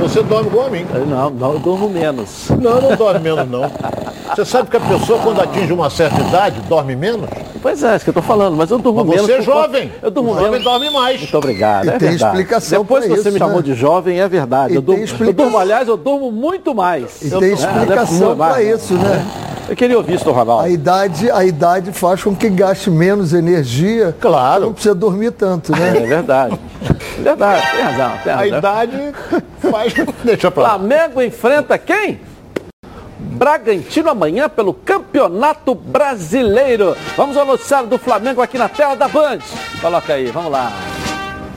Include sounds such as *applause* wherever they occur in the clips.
você dorme igual a mim. Não, não, eu durmo menos. Não, não dorme menos não. Você sabe que a pessoa quando atinge uma certa idade dorme menos? Pois é, isso que eu tô falando, mas eu durmo Mas menos. você é jovem. Eu durmo O jovem menos. dorme mais. Muito obrigado. E é tem verdade. explicação Depois que pra você isso, me chamou né? de jovem, é verdade. E Eu tem durmo, eu explicação. durmo, aliás, eu durmo muito mais. E Eu- tem é, explicação não é para isso, né? Eu queria ouvir isso do Ronaldo. A idade, a idade faz com que gaste menos energia. Claro. Não precisa dormir tanto, né? É verdade. Verdade, tem razão. Tem A razão. idade faz. Deixa pra lá. Flamengo enfrenta quem? Bragantino amanhã pelo Campeonato Brasileiro. Vamos ao noticiário do Flamengo aqui na tela da Band. Coloca aí, vamos lá.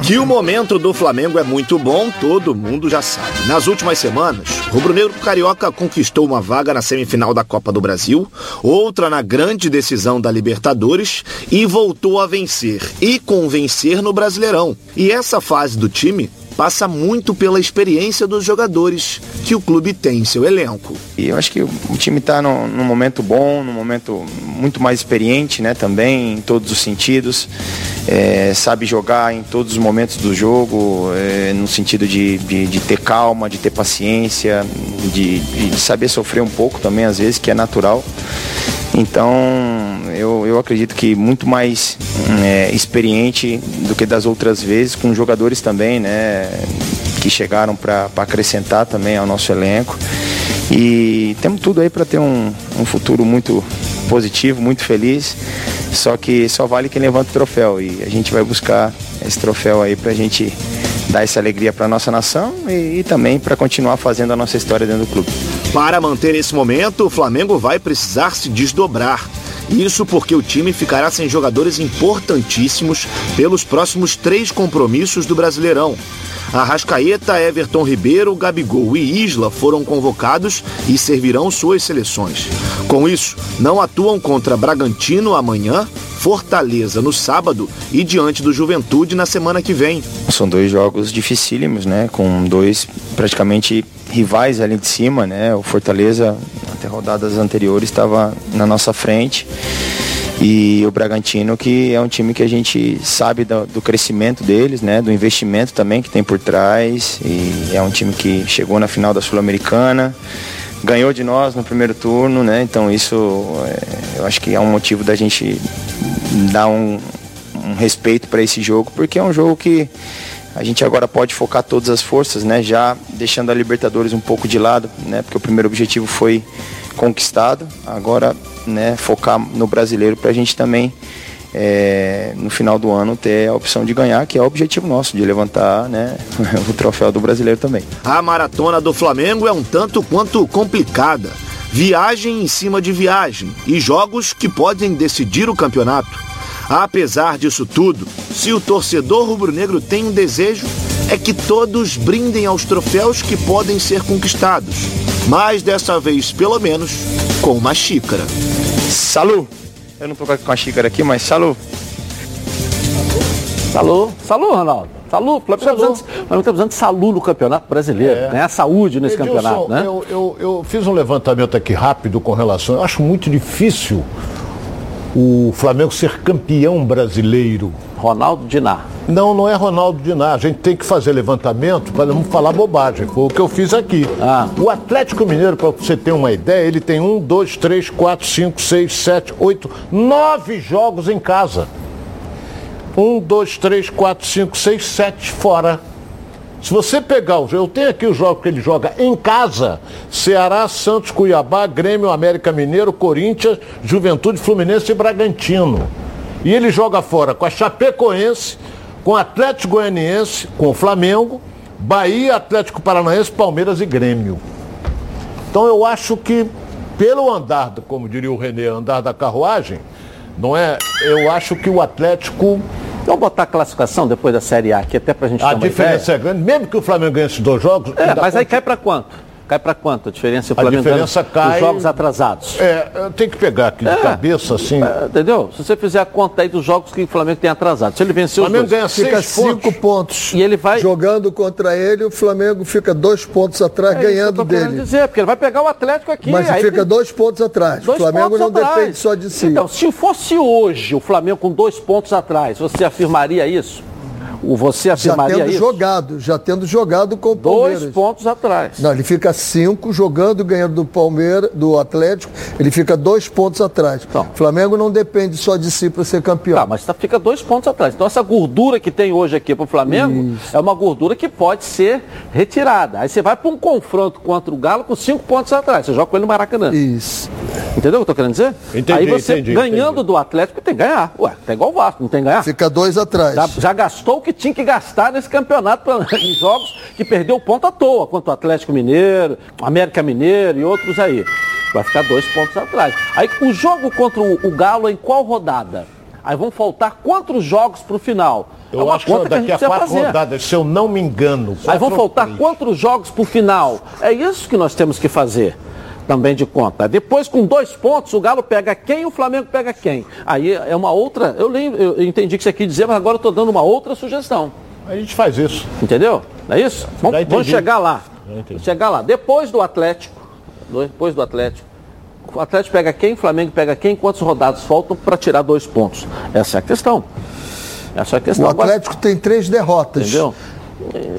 Que o momento do Flamengo é muito bom, todo mundo já sabe. Nas últimas semanas, o rubro-negro carioca conquistou uma vaga na semifinal da Copa do Brasil, outra na grande decisão da Libertadores e voltou a vencer e convencer no Brasileirão. E essa fase do time passa muito pela experiência dos jogadores que o clube tem em seu elenco. E eu acho que o time está num, num momento bom, num momento muito mais experiente, né? Também em todos os sentidos. É, sabe jogar em todos os momentos do jogo, é, no sentido de, de, de ter calma, de ter paciência, de, de saber sofrer um pouco também, às vezes, que é natural. Então, eu, eu acredito que muito mais hum, é, experiente do que das outras vezes, com jogadores também, né? Que chegaram para acrescentar também ao nosso elenco. E temos tudo aí para ter um, um futuro muito positivo, muito feliz. Só que só vale quem levanta o troféu. E a gente vai buscar esse troféu aí para a gente dar essa alegria para nossa nação e, e também para continuar fazendo a nossa história dentro do clube. Para manter esse momento, o Flamengo vai precisar se desdobrar. Isso porque o time ficará sem jogadores importantíssimos pelos próximos três compromissos do Brasileirão. Arrascaeta, Everton Ribeiro, Gabigol e Isla foram convocados e servirão suas seleções. Com isso, não atuam contra Bragantino amanhã, Fortaleza no sábado e diante do Juventude na semana que vem. São dois jogos dificílimos, né? Com dois praticamente rivais ali de cima, né? O Fortaleza, até rodadas anteriores, estava na nossa frente. E o Bragantino, que é um time que a gente sabe do, do crescimento deles, né? Do investimento também que tem por trás. E é um time que chegou na final da Sul-Americana, ganhou de nós no primeiro turno, né? Então isso é, eu acho que é um motivo da gente dar um, um respeito para esse jogo, porque é um jogo que a gente agora pode focar todas as forças, né? Já deixando a Libertadores um pouco de lado, né? Porque o primeiro objetivo foi conquistado. Agora, né? Focar no brasileiro para a gente também é, no final do ano ter a opção de ganhar, que é o objetivo nosso, de levantar, né? *laughs* o troféu do brasileiro também. A maratona do Flamengo é um tanto quanto complicada. Viagem em cima de viagem e jogos que podem decidir o campeonato. Apesar disso tudo, se o torcedor rubro-negro tem um desejo, é que todos brindem aos troféus que podem ser conquistados. Mas dessa vez, pelo menos, com uma xícara. Salu! Eu não tô com a xícara aqui, mas salu! Salô, salô, Ronaldo. Salô, Flamengo está precisando, tá precisando de salu no Campeonato Brasileiro. É. Ganhar saúde nesse Edilson, campeonato, né? eu, eu, eu fiz um levantamento aqui rápido com relação. Eu acho muito difícil o Flamengo ser campeão brasileiro. Ronaldo Diná. Não, não é Ronaldo Diná. A gente tem que fazer levantamento para não falar bobagem. Foi o que eu fiz aqui. Ah. O Atlético Mineiro, para você ter uma ideia, ele tem um, dois, três, quatro, cinco, seis, sete, oito, nove jogos em casa. Um, dois, três, quatro, cinco, seis, sete fora. Se você pegar o eu tenho aqui o jogo que ele joga em casa: Ceará, Santos, Cuiabá, Grêmio, América Mineiro, Corinthians, Juventude, Fluminense e Bragantino. E ele joga fora com a Chapecoense, com o Atlético Goianiense, com o Flamengo, Bahia, Atlético Paranaense, Palmeiras e Grêmio. Então eu acho que pelo andar, como diria o Renê, andar da carruagem, não é? Eu acho que o Atlético Vamos botar a classificação depois da Série A aqui, até pra gente a diferença é grande, mesmo que o Flamengo ganhe esses dois jogos. É, mas aí conta- cai pra quanto? Cai pra quanto a diferença o A Flamengo diferença cai- os jogos atrasados? É, tenho que pegar aqui de É. cabeça, assim. É, entendeu? Se você fizer a conta aí dos jogos que o Flamengo tem atrasado. Se ele O vencer os Flamengo dois, ganha Fica seis cinco pontos. pontos. E ele vai- Jogando contra ele, o Flamengo fica dois pontos atrás, é isso que eu ganhando dele. dizer, porque ele vai pegar o Atlético aqui. Mas aí fica tem- dois pontos atrás. dois o Flamengo não atrás. depende só de si. Então, se fosse hoje o Flamengo com dois pontos atrás, você afirmaria isso? O você Já afirmaria tendo isso? jogado, já tendo jogado com o Palmeiras. Dois pontos atrás. Não, ele fica cinco jogando, ganhando do Palmeiras, do Atlético, ele fica dois pontos atrás. Então. O Flamengo não depende só de si para ser campeão. Tá, mas tá- fica dois pontos atrás. Então essa gordura que tem hoje aqui pro Flamengo é uma gordura que pode ser retirada. Aí você vai para um confronto contra o Galo com cinco pontos atrás. Você joga com ele no Maracanã. Isso. Entendeu o que eu tô querendo dizer? Entendi, Aí você entendi, ganhando entendi. do Atlético tem que ganhar. Ué, tá igual o Vasco, não tem que ganhar? Fica dois atrás. Já, já gastou o que tinha que gastar nesse campeonato pra- *laughs* em jogos que perdeu ponto à toa, quanto o Atlético Mineiro, América Mineiro e outros aí. Vai ficar dois pontos atrás. Aí o jogo contra o, o Galo é em qual rodada? Aí vão faltar quantos jogos para o final? É Eu uma acho que daqui a gente precisa quatro fazer. rodadas, se eu não me engano. Aí vão faltar três. quantos jogos para o final? É isso que nós temos que fazer também de conta. Depois, com dois pontos, o Galo pega quem e o Flamengo pega quem. Aí é uma outra. Eu, lembro, eu entendi o que você quis dizer, mas agora eu estou dando uma outra sugestão. A gente faz isso. Entendeu? Não é isso? Vamos, vamos chegar lá. Chegar lá. Depois do Atlético, depois do Atlético, o Atlético pega quem, o Flamengo pega quem, quantos rodados faltam para tirar dois pontos? Essa é a questão. Essa é a questão. O Agora, Atlético tem três derrotas, Entendeu?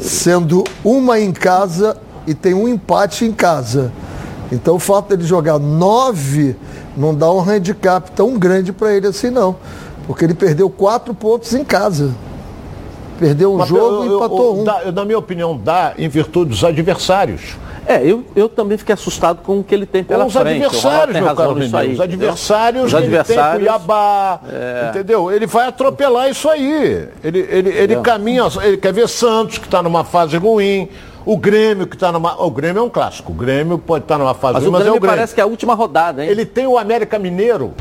sendo uma em casa e tem um empate em casa. Então o fato dele jogar nove não dá um handicap tão grande para ele assim não. Porque ele perdeu quatro pontos em casa. Perdeu um Mas jogo eu- e eu- empatou eu- um. dá- na minha opinião, dá em virtude dos adversários. É, eu, eu também fiquei assustado com o que ele tem pela os frente. Adversários, tem meu razão caro nisso aí, Os adversários Os que ele tem, adversários, Cuiabá, entendeu? Ele vai atropelar isso aí. Ele, ele, ele caminha, ele quer ver Santos, que está numa fase ruim, o Grêmio, que está numa... O Grêmio é um clássico, o Grêmio pode estar numa fase Mas ruim, o mas é o Grêmio. parece que é a última rodada, hein? Ele tem o América Mineiro.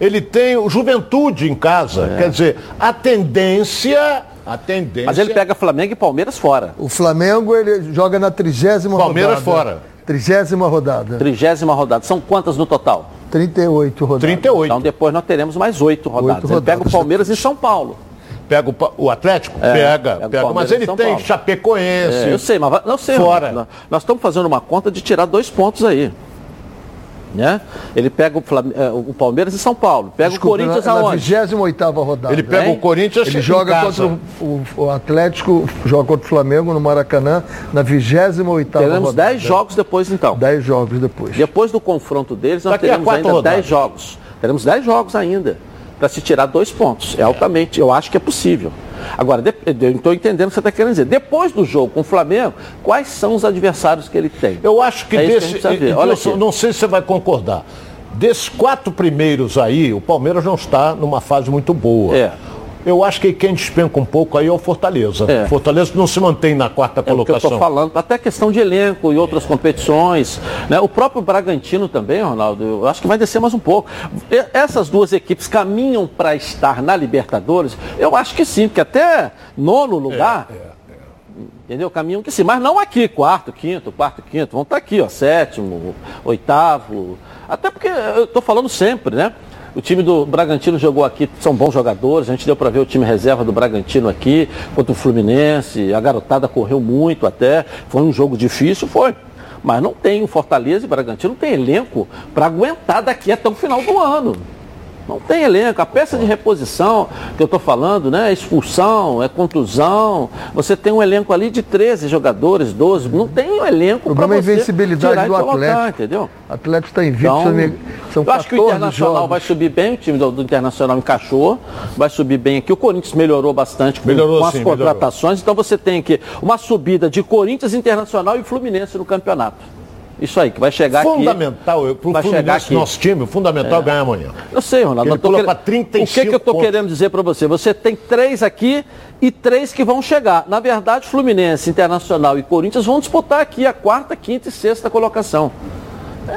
Ele tem o Juventude em casa. Quer dizer, a tendência... A tendência... Mas ele pega Flamengo e Palmeiras fora. O Flamengo ele joga na trigésima Palmeiras rodada. fora. Trigésima rodada. Trigésima rodada. São quantas no total? 38 rodadas. 38. Então depois nós teremos mais oito rodadas. Oito Ele pega o rodadas. Palmeiras em São Paulo. Pega o, o Atlético? É, pega, pega. Mas ele tem Paulo. Chapecoense. É, eu sei, mas não sei. Fora. Nós, nós estamos fazendo uma conta de tirar dois pontos aí. Né? Ele pega o, Flam- eh, o Palmeiras e São Paulo. Pega Desculpa, o Corinthians na, na aonde? 28 rodada. Ele pega Hein? o Corinthians Ele em joga casa. contra o, o- Atlético, joga contra o Flamengo no Maracanã na 28 Teremos rodada. 10 jogos depois então. 10 jogos depois. Depois do confronto deles, nós Daqui teremos quatro ainda rodadas. 10 jogos. Teremos 10 jogos ainda para se tirar dois pontos. É altamente, eu acho que é possível. Agora, eu estou entendendo o que você está querendo dizer. Depois do jogo com o Flamengo, quais são os adversários que ele tem? Eu acho que É que desse. então, Olha eu não sei se você vai concordar. Desses quatro primeiros aí, o Palmeiras não está numa fase muito boa. É. Eu acho que quem despenca um pouco aí é o Fortaleza. É. Fortaleza não se mantém na quarta É o que eu colocação. estou falando, até questão de elenco e outras competições. né? O próprio Bragantino também, Ronaldo, eu acho que vai descer mais um pouco. Essas duas equipes caminham para estar na Libertadores? Eu acho que sim, porque até nono lugar. Entendeu? Caminham que sim, mas não aqui, quarto, quinto, quarto, quinto. Vão estar aqui, ó, sétimo, oitavo. Até porque eu estou falando sempre, né? O time do Bragantino jogou aqui, são bons jogadores, a gente deu para ver o time reserva do Bragantino aqui, contra o Fluminense, a garotada correu muito até, foi um jogo difícil, foi. Mas não tem o Fortaleza e o Bragantino tem elenco para aguentar daqui até o final do ano. Não tem elenco. A peça de reposição que eu estou falando, né? É expulsão, é contusão. Você tem um elenco ali de 13 jogadores, 12. Não tem um elenco O para problema é a você invencibilidade tirar e do colocar, Atlético. entendeu? O Atlético está invicto, Então, são eu acho que o 14 Internacional jogos. vai subir bem, o time do, do Internacional encaixou, vai subir bem aqui. O Corinthians melhorou bastante com, Melhorou, com as sim, contratações, então você tem aqui uma subida de Corinthians, Internacional e Fluminense no campeonato. Isso aí, que vai chegar Fundamental, aqui. para o chegar aqui. nosso time, o fundamental é ganhar amanhã. Eu sei, Ronaldo. Ele pula querendo- pra 35 O que, que eu estou querendo dizer para você? Você tem três aqui e três que vão chegar. Na verdade, Fluminense, Internacional e Corinthians vão disputar aqui a quarta, quinta e sexta colocação.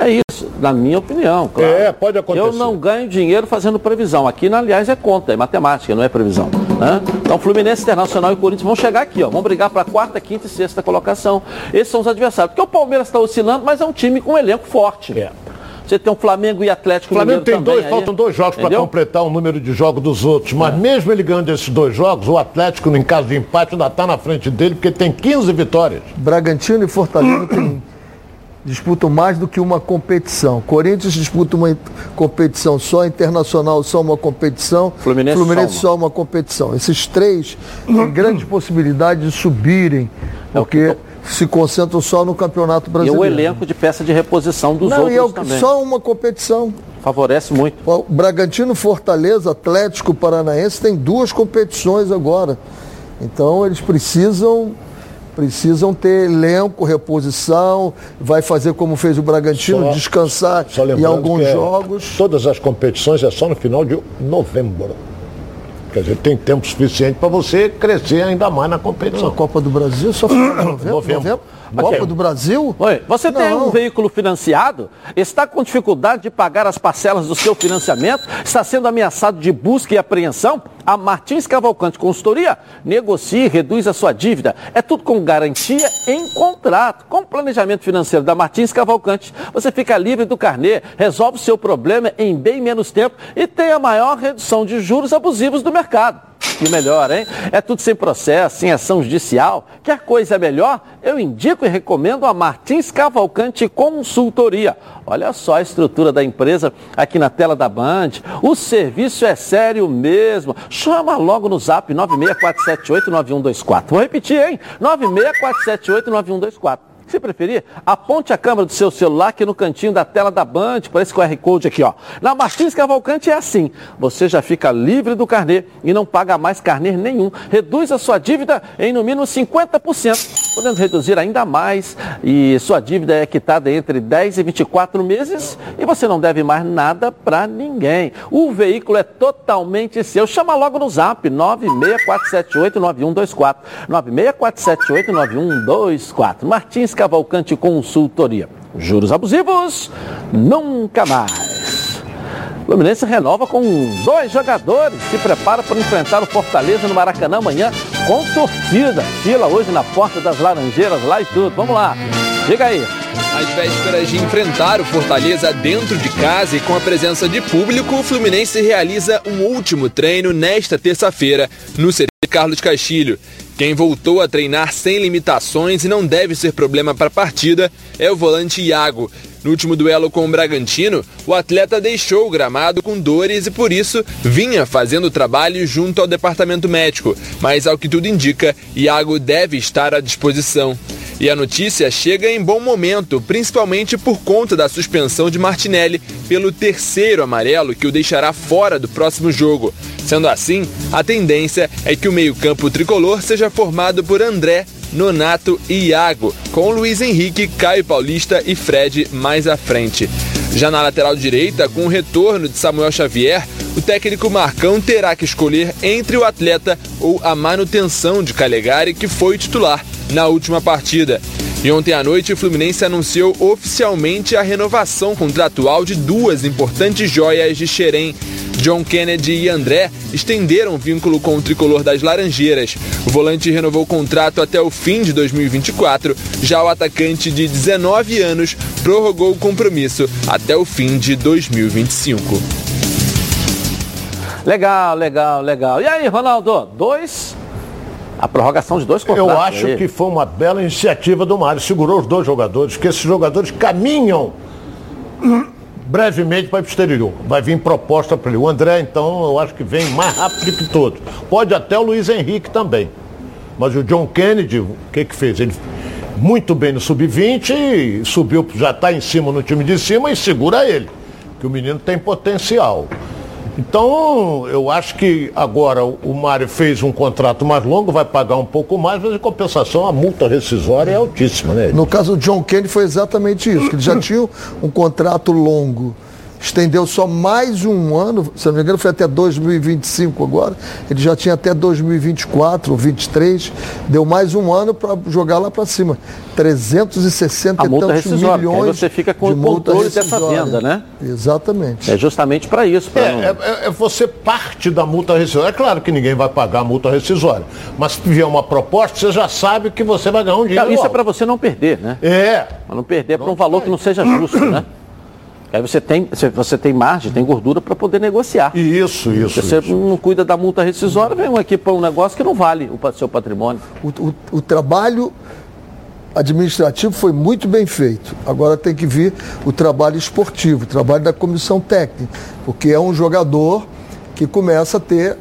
É isso, na minha opinião, claro. É, pode acontecer. Eu não ganho dinheiro fazendo previsão. Aqui, aliás, é conta, é matemática, não é previsão. Né? Então, Fluminense, Internacional e Corinthians vão chegar aqui, ó. Vão brigar para a quarta, quinta e sexta colocação. Esses são os adversários. Porque o Palmeiras está oscilando, mas é um time com um elenco forte. É. Você tem o Flamengo e Atlético O Flamengo tem dois, aí. faltam dois jogos para completar o número de jogos dos outros. Mas mesmo ele ganhando esses dois jogos, o Atlético, em caso de empate, ainda está na frente dele, porque tem 15 vitórias. Bragantino e Fortaleza têm disputam mais do que uma competição. Corinthians disputa uma competição só, Internacional só uma competição, Fluminense, Fluminense só só, uma. competição. Esses três têm *clears throat* grande possibilidade de subirem, porque se concentram só no Campeonato E Brasileiro. o elenco de peça de reposição dos Não, outros e é o- também. só uma competição. Favorece muito. O Bragantino, Fortaleza, Atlético Paranaense tem duas competições agora. Então eles precisam precisam ter elenco, reposição, vai fazer como fez o Bragantino, Só- descansar Só em alguns é- jogos. Todas as competições é só no final de novembro. Quer dizer, tem tempo suficiente para você crescer ainda mais na A competição. Copa do Brasil só final de *coughs* novembro. Novembro. novembro. Copa do Brasil? Oi, você tem Não. um veículo financiado? Está com dificuldade de pagar as parcelas do seu financiamento? Está sendo ameaçado de busca e apreensão? A Martins Cavalcante Consultoria negocia e reduz a sua dívida. É tudo com garantia em contrato. Com o planejamento financeiro da Martins Cavalcante, você fica livre do carnê, resolve o seu problema em bem menos tempo e tem a maior redução de juros abusivos do mercado. E melhor, hein? É tudo sem processo, sem ação judicial. Quer coisa melhor? Eu indico e recomendo a Martins Cavalcante Consultoria. Olha só a estrutura da empresa aqui na tela da Band. O serviço é sério mesmo. Chama logo no zap 964789124. Vou repetir, hein? 964789124. Se preferir, aponte a câmera do seu celular aqui no cantinho da tela da Band, para esse QR Code aqui, ó. Na Martins Cavalcante é assim. Você já fica livre do carnê e não paga mais carnê nenhum. Reduz a sua dívida em no mínimo 50%, podendo reduzir ainda mais. E sua dívida é quitada entre 10 e 24 meses e você não deve mais nada para ninguém. O veículo é totalmente seu. Chama logo no zap 964789124. 964789124. Martins Cavalcante Consultoria. Juros abusivos? Nunca mais. O Fluminense renova com dois jogadores. Se prepara para enfrentar o Fortaleza no Maracanã amanhã com torcida. Fila hoje na porta das Laranjeiras lá e tudo. Vamos lá. Diga aí. Às vésperas de enfrentar o Fortaleza dentro de casa e com a presença de público, o Fluminense realiza um último treino nesta terça-feira no CT Carlos Castilho. Quem voltou a treinar sem limitações e não deve ser problema para a partida é o volante Iago. No último duelo com o Bragantino, o atleta deixou o gramado com dores e por isso vinha fazendo trabalho junto ao departamento médico, mas ao que tudo indica, Iago deve estar à disposição. E a notícia chega em bom momento, principalmente por conta da suspensão de Martinelli pelo terceiro amarelo que o deixará fora do próximo jogo. Sendo assim, a tendência é que o meio-campo tricolor seja formado por André, Nonato e Iago, com Luiz Henrique, Caio Paulista e Fred mais à frente. Já na lateral direita, com o retorno de Samuel Xavier, o técnico Marcão terá que escolher entre o atleta ou a manutenção de Calegari, que foi titular na última partida. E ontem à noite, o Fluminense anunciou oficialmente a renovação contratual de duas importantes joias de Xerém. John Kennedy e André estenderam o vínculo com o tricolor das Laranjeiras. O volante renovou o contrato até o fim de 2024, já o atacante de 19 anos prorrogou o compromisso até o fim de 2025. Legal, legal, legal. E aí, Ronaldo? Dois. A prorrogação de dois contratos. Eu acho aí. que foi uma bela iniciativa do Mário. Segurou os dois jogadores, porque esses jogadores caminham brevemente para o exterior. Vai vir proposta para ele. O André, então, eu acho que vem mais rápido que todos. Pode até o Luiz Henrique também. Mas o John Kennedy, o que que fez? Ele muito bem no sub-20, subiu, já está em cima no time de cima e segura ele. Que o menino tem potencial. Então, eu acho que agora o Mário fez um contrato mais longo, vai pagar um pouco mais, mas em compensação a multa rescisória é altíssima, né? No caso do John Kennedy foi exatamente isso, que ele já tinha um contrato longo. Estendeu só mais um ano, se não me engano, foi até 2025 agora. Ele já tinha até 2024 ou 23. Deu mais um ano para jogar lá para cima. 360 A e tantos que aí milhões. você fica com de o multa controle dessa venda, né? Exatamente. É justamente para isso. pra É, não- é, é- é você parte da multa rescisória. É claro que ninguém vai pagar a multa rescisória. Mas se vier uma proposta, você já sabe que você vai ganhar um dinheiro. Não, isso é para você não perder, né? É. Para não perder por um valor que não seja justo, né? *clears throat* Aí você tem, você- tem margem, tem gordura para poder negociar. Isso, isso. Se você isso. não cuida da multa rescisória, vem um aqui para um negócio que não vale o seu patrimônio. O, o- o trabalho, administrativo foi muito bem feito. Agora tem que vir o trabalho esportivo, o trabalho da comissão técnica, porque é um jogador que começa a ter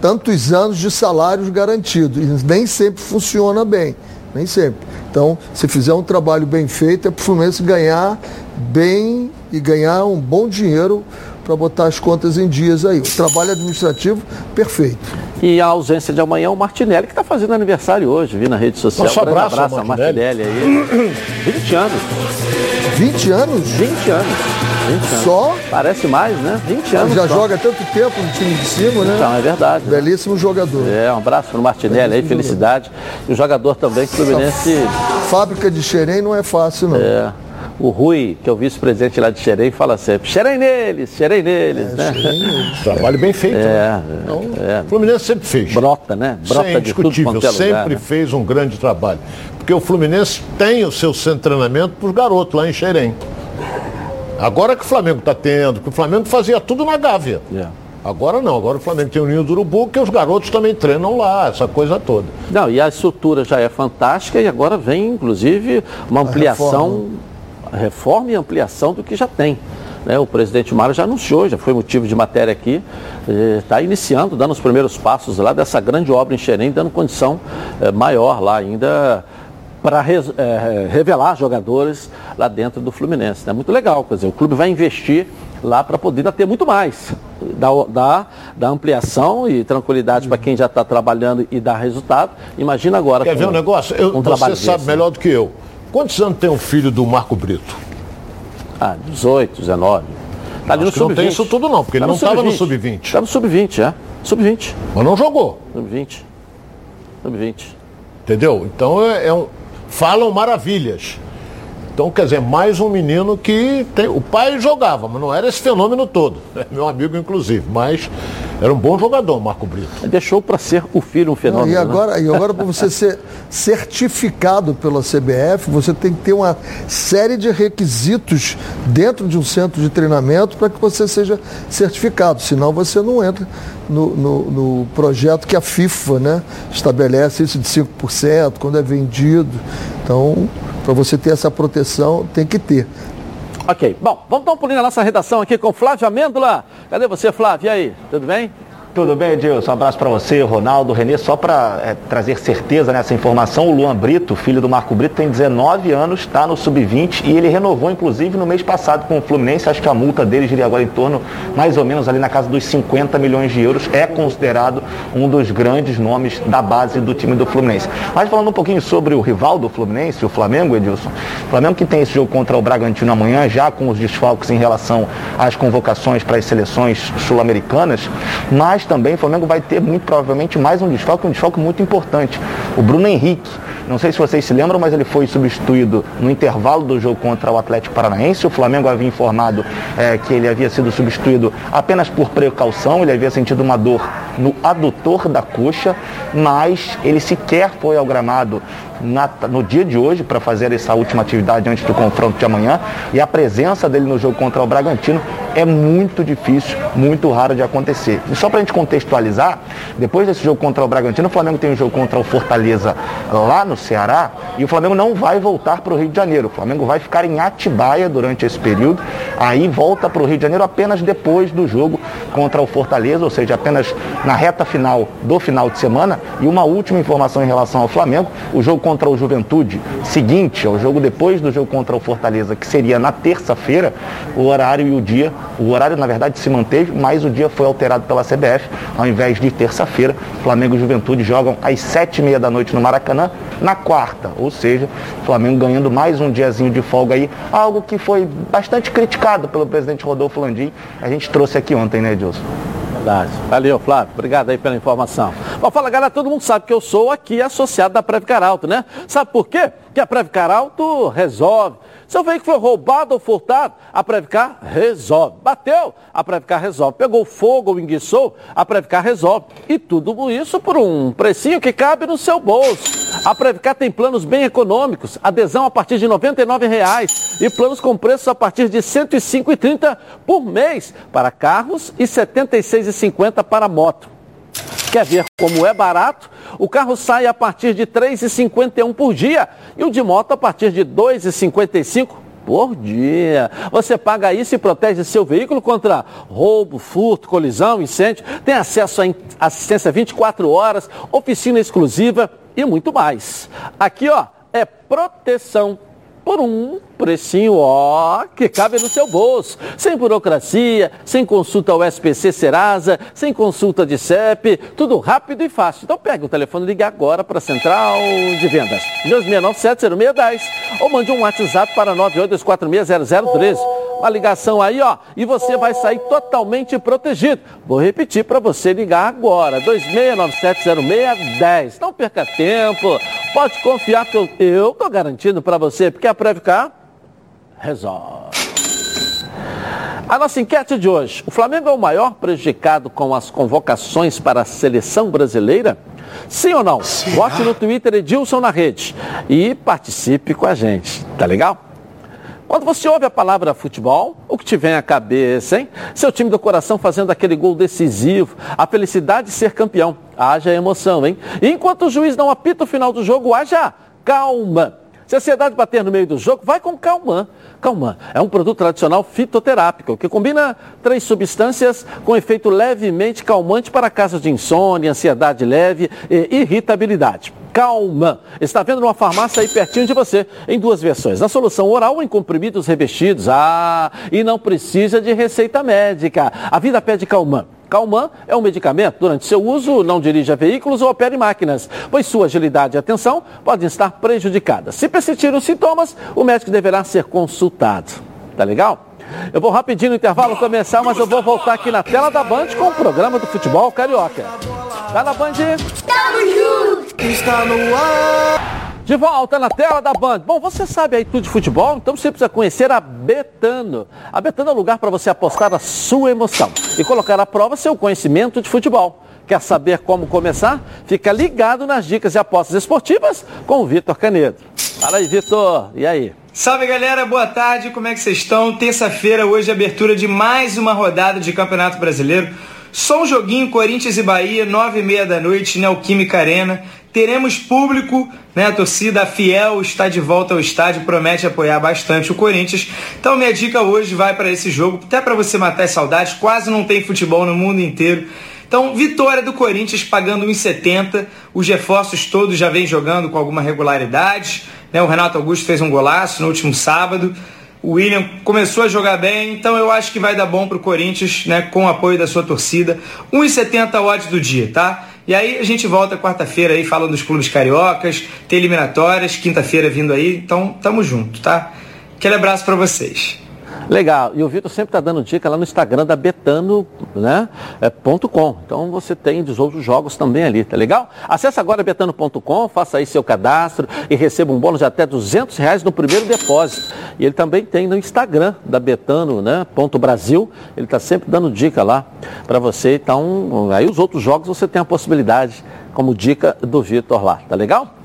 tantos anos de salários garantidos. E nem sempre funciona bem. Nem sempre. Então, se fizer um trabalho bem feito, é para o Fluminense ganhar bem e ganhar um bom dinheiro para botar as contas em dias aí. O trabalho administrativo, perfeito. E a ausência de amanhã, o Martinelli, que está fazendo aniversário hoje, vi na rede social. Nosso Um abraço abraço a Martinelli. Martinelli aí. *clears throat* 20 anos. 20 anos? 20 anos. 20 anos. Só? Parece mais, né? 20 anos. Já só. joga tanto tempo no time de cima, né? Então, é verdade. né? Belíssimo jogador. É, um abraço para o Martinelli aí, felicidade. E o jogador também que o Fluminense. Fábrica de Xerém não é fácil, não. É, o Rui, que é o vice-presidente lá de Xerém, fala sempre, Xerém neles, Xerém neles, né? Trabalho bem feito. né? É, Então, é. O Fluminense sempre fez. Brota, né? Isso Brota é de tudo indiscutível, quanto é sempre lugar, né? fez um grande trabalho. Porque o Fluminense tem o seu centro de treinamento para os garotos lá em Xerém. Agora que o Flamengo está tendo, que o Flamengo fazia tudo na Gávea. É. Agora não, agora o Flamengo tem o Ninho do Urubu, que os garotos também treinam lá, essa coisa toda. Não, e a estrutura já é fantástica e agora vem, inclusive, uma ampliação, a reforma e ampliação do que já tem. né? O presidente Mário já anunciou, já foi motivo de matéria aqui, está iniciando, dando os primeiros passos lá dessa grande obra em Xerém, dando condição eh, maior lá ainda para revelar jogadores lá dentro do Fluminense. É muito legal, quer dizer, o clube vai investir lá para poder ter muito mais. Dar, dar, dar ampliação e tranquilidade para quem já está trabalhando e dar resultado. Imagina agora. Quer ver um negócio? Eu- um você sabe desse. melhor do que eu. Quantos anos tem o filho do Marco Brito? Ah, 18, 19. Tá ali no que não tem sub-20. isso tudo não, porque ele Tá não estava no sub-20. Está no sub-20, é. Sub-20. Mas não jogou, Sub-20. Sub-20. entendeu? Então é, é um. Falam maravilhas. Então, quer dizer, mais um menino que tem. O pai jogava, mas não era esse fenômeno todo. *laughs* É meu amigo, inclusive. Mas era um bom jogador, Marco Brito. Deixou para ser o filho um fenômeno. e né? agora, e agora para você ser certificado pela CBF, você tem que ter uma série de requisitos dentro de um centro de treinamento para que você seja certificado. Senão você não entra no, no- no projeto que a FIFA né, estabelece isso de 5% quando é vendido. Então, para você ter essa proteção, tem que ter. Ok, bom, vamos dar um pulinho na nossa redação aqui com Flávio Amêndola. Cadê você, Flávio? E aí, tudo bem? Tudo bem, Edilson? Um abraço para você, Ronaldo, Renê. Só para trazer certeza nessa informação, o Luan Brito, filho do Marco Brito, tem 19 anos, está no Sub-20 e ele renovou, inclusive, no mês passado com o Fluminense. Acho que a multa dele giria agora em torno, mais ou menos, ali na casa dos 50 milhões de euros. É considerado um dos grandes nomes da base do time do Fluminense. Mas falando um pouquinho sobre o rival do Fluminense, o Flamengo, Edilson. O Flamengo que tem esse jogo contra o Bragantino amanhã, já com os desfalques em relação às convocações para as seleções sul-americanas, mas também o Flamengo vai ter muito provavelmente mais um desfalque, um desfalque muito importante. O Bruno Henrique. Não sei se vocês se lembram, mas ele foi substituído no intervalo do jogo contra o Atlético Paranaense. O Flamengo havia informado eh, que ele havia sido substituído apenas por precaução, ele havia sentido uma dor no adutor da coxa, mas ele sequer foi ao gramado na- no dia de hoje para fazer essa última atividade antes do confronto de amanhã. E a presença dele no jogo contra o Bragantino é muito difícil, muito raro de acontecer. E só para a gente contextualizar, depois desse jogo contra o Bragantino, o Flamengo tem um jogo contra o Fortaleza lá no Ceará e o Flamengo não vai voltar para o Rio de Janeiro. O Flamengo vai ficar em Atibaia durante esse período, aí volta para o Rio de Janeiro apenas depois do jogo contra o Fortaleza, ou seja, apenas na reta final do final de semana. E uma última informação em relação ao Flamengo, o jogo contra o Juventude, seguinte ao jogo depois do jogo contra o Fortaleza, que seria na terça-feira, o horário e o dia, o horário na verdade se manteve, mas o dia foi alterado pela CBF, ao invés de terça-feira, Flamengo e Juventude jogam às sete e meia da noite no Maracanã, na quarta, ou seja, Flamengo ganhando mais um diazinho de folga aí, algo que foi bastante criticado pelo presidente Rodolfo Landim, a gente trouxe aqui ontem, né, Edilson? Verdade. Valeu, Flávio. Obrigado aí pela informação. Bom, fala, galera, todo mundo sabe que eu sou aqui associado da Previcar Alto, né? Sabe por quê? Que a Previcar Alto resolve. Seu veículo foi roubado ou furtado, a Previcar resolve. Bateu, a Previcar resolve. Pegou fogo ou enguiçou, a Previcar resolve. E tudo isso por um precinho que cabe no seu bolso. A Previcar tem planos bem econômicos, adesão a partir de 99 reais e planos com preços a partir de R$ 105,30 por mês para carros e R$ 76,50 para moto. Quer ver como é barato? O carro sai a partir de R$ 3,51 por dia e o de moto a partir de R$ 2,55 por dia. Você paga isso e protege seu veículo contra roubo, furto, colisão, incêndio. Tem acesso a assistência 24 horas, oficina exclusiva e muito mais. Aqui, ó, é proteção por um precinho, ó, que cabe no seu bolso. Sem burocracia, sem consulta ao SPC Serasa, sem consulta de CEP, tudo rápido e fácil. Então pegue o telefone e ligue agora para a Central de Vendas, 2697-0610 ou mande um WhatsApp para 982460013. Uma ligação aí, ó, e você vai sair totalmente protegido. Vou repetir para você ligar agora, 2697-0610. Não perca tempo, pode confiar que eu, eu tô garantindo para você, porque a Previcar resolve. A nossa enquete de hoje: o Flamengo é o maior prejudicado com as convocações para a seleção brasileira? Sim ou não? Sim. Vote no Twitter Edilson na rede e participe com a gente. Tá legal? Quando você ouve a palavra futebol, o que te vem à cabeça, hein? Seu time do coração fazendo aquele gol decisivo, a felicidade de ser campeão. Haja emoção, hein? E enquanto o juiz não apita o final do jogo, haja calma. Se a ansiedade bater no meio do jogo, vai com calma. Calma, é um produto tradicional fitoterápico que combina três substâncias com efeito levemente calmante para casos de insônia, ansiedade leve e irritabilidade. Calma. Está vendo numa farmácia aí pertinho de você, em duas versões. Na solução oral em comprimidos revestidos. Ah, e não precisa de receita médica. A vida pede Calman. Calman é um medicamento. Durante seu uso, não dirija veículos ou opere máquinas, pois sua agilidade e atenção podem estar prejudicadas. Se persistirem os sintomas, o médico deverá ser consultado. Tá legal? Eu vou rapidinho no intervalo começar, mas eu vou voltar aqui na tela da Band com o programa do futebol carioca. Tá na Band? Tamo junto! Está no ar! De volta na tela da Band. Bom, você sabe aí tudo de futebol, então você precisa conhecer a Betano. A Betano é o lugar para você apostar a sua emoção e colocar à prova seu conhecimento de futebol. Quer saber como começar? Fica ligado nas dicas e apostas esportivas com o Vitor Canedo. Fala aí, Vitor. E aí? Salve galera, boa tarde, como é que vocês estão? Terça-feira, hoje, abertura de mais uma rodada de Campeonato Brasileiro. Só um joguinho, Corinthians e Bahia, nove e meia da noite, Neoquímica Arena. Teremos público, né? A torcida fiel está de volta ao estádio, promete apoiar bastante o Corinthians. Então minha dica hoje vai para esse jogo, até para você matar as saudades. Quase não tem futebol no mundo inteiro. Então, vitória do Corinthians pagando 1,70. Os reforços todos já vêm jogando com alguma regularidade. Né? O Renato Augusto fez um golaço no último sábado. O William começou a jogar bem, então eu acho que vai dar bom para o Corinthians, né, com o apoio da sua torcida. 1,70 odds do dia, tá? E aí a gente volta quarta-feira aí falando dos clubes cariocas, tem eliminatórias, quinta-feira vindo aí, então tamo junto, tá? Aquele abraço para vocês. Legal. E o Vitor sempre está dando dica lá no Instagram da Betano, né? É. Então você tem dos outros jogos também ali, tá legal? Acesse agora betano.com, faça aí seu cadastro e receba um bônus de até 200 reais no primeiro depósito. E ele também tem no Instagram da Betano, né? Ponto Brasil. Ele está sempre dando dica lá para você. Então, aí os outros jogos você tem a possibilidade como dica do Vitor lá, tá legal?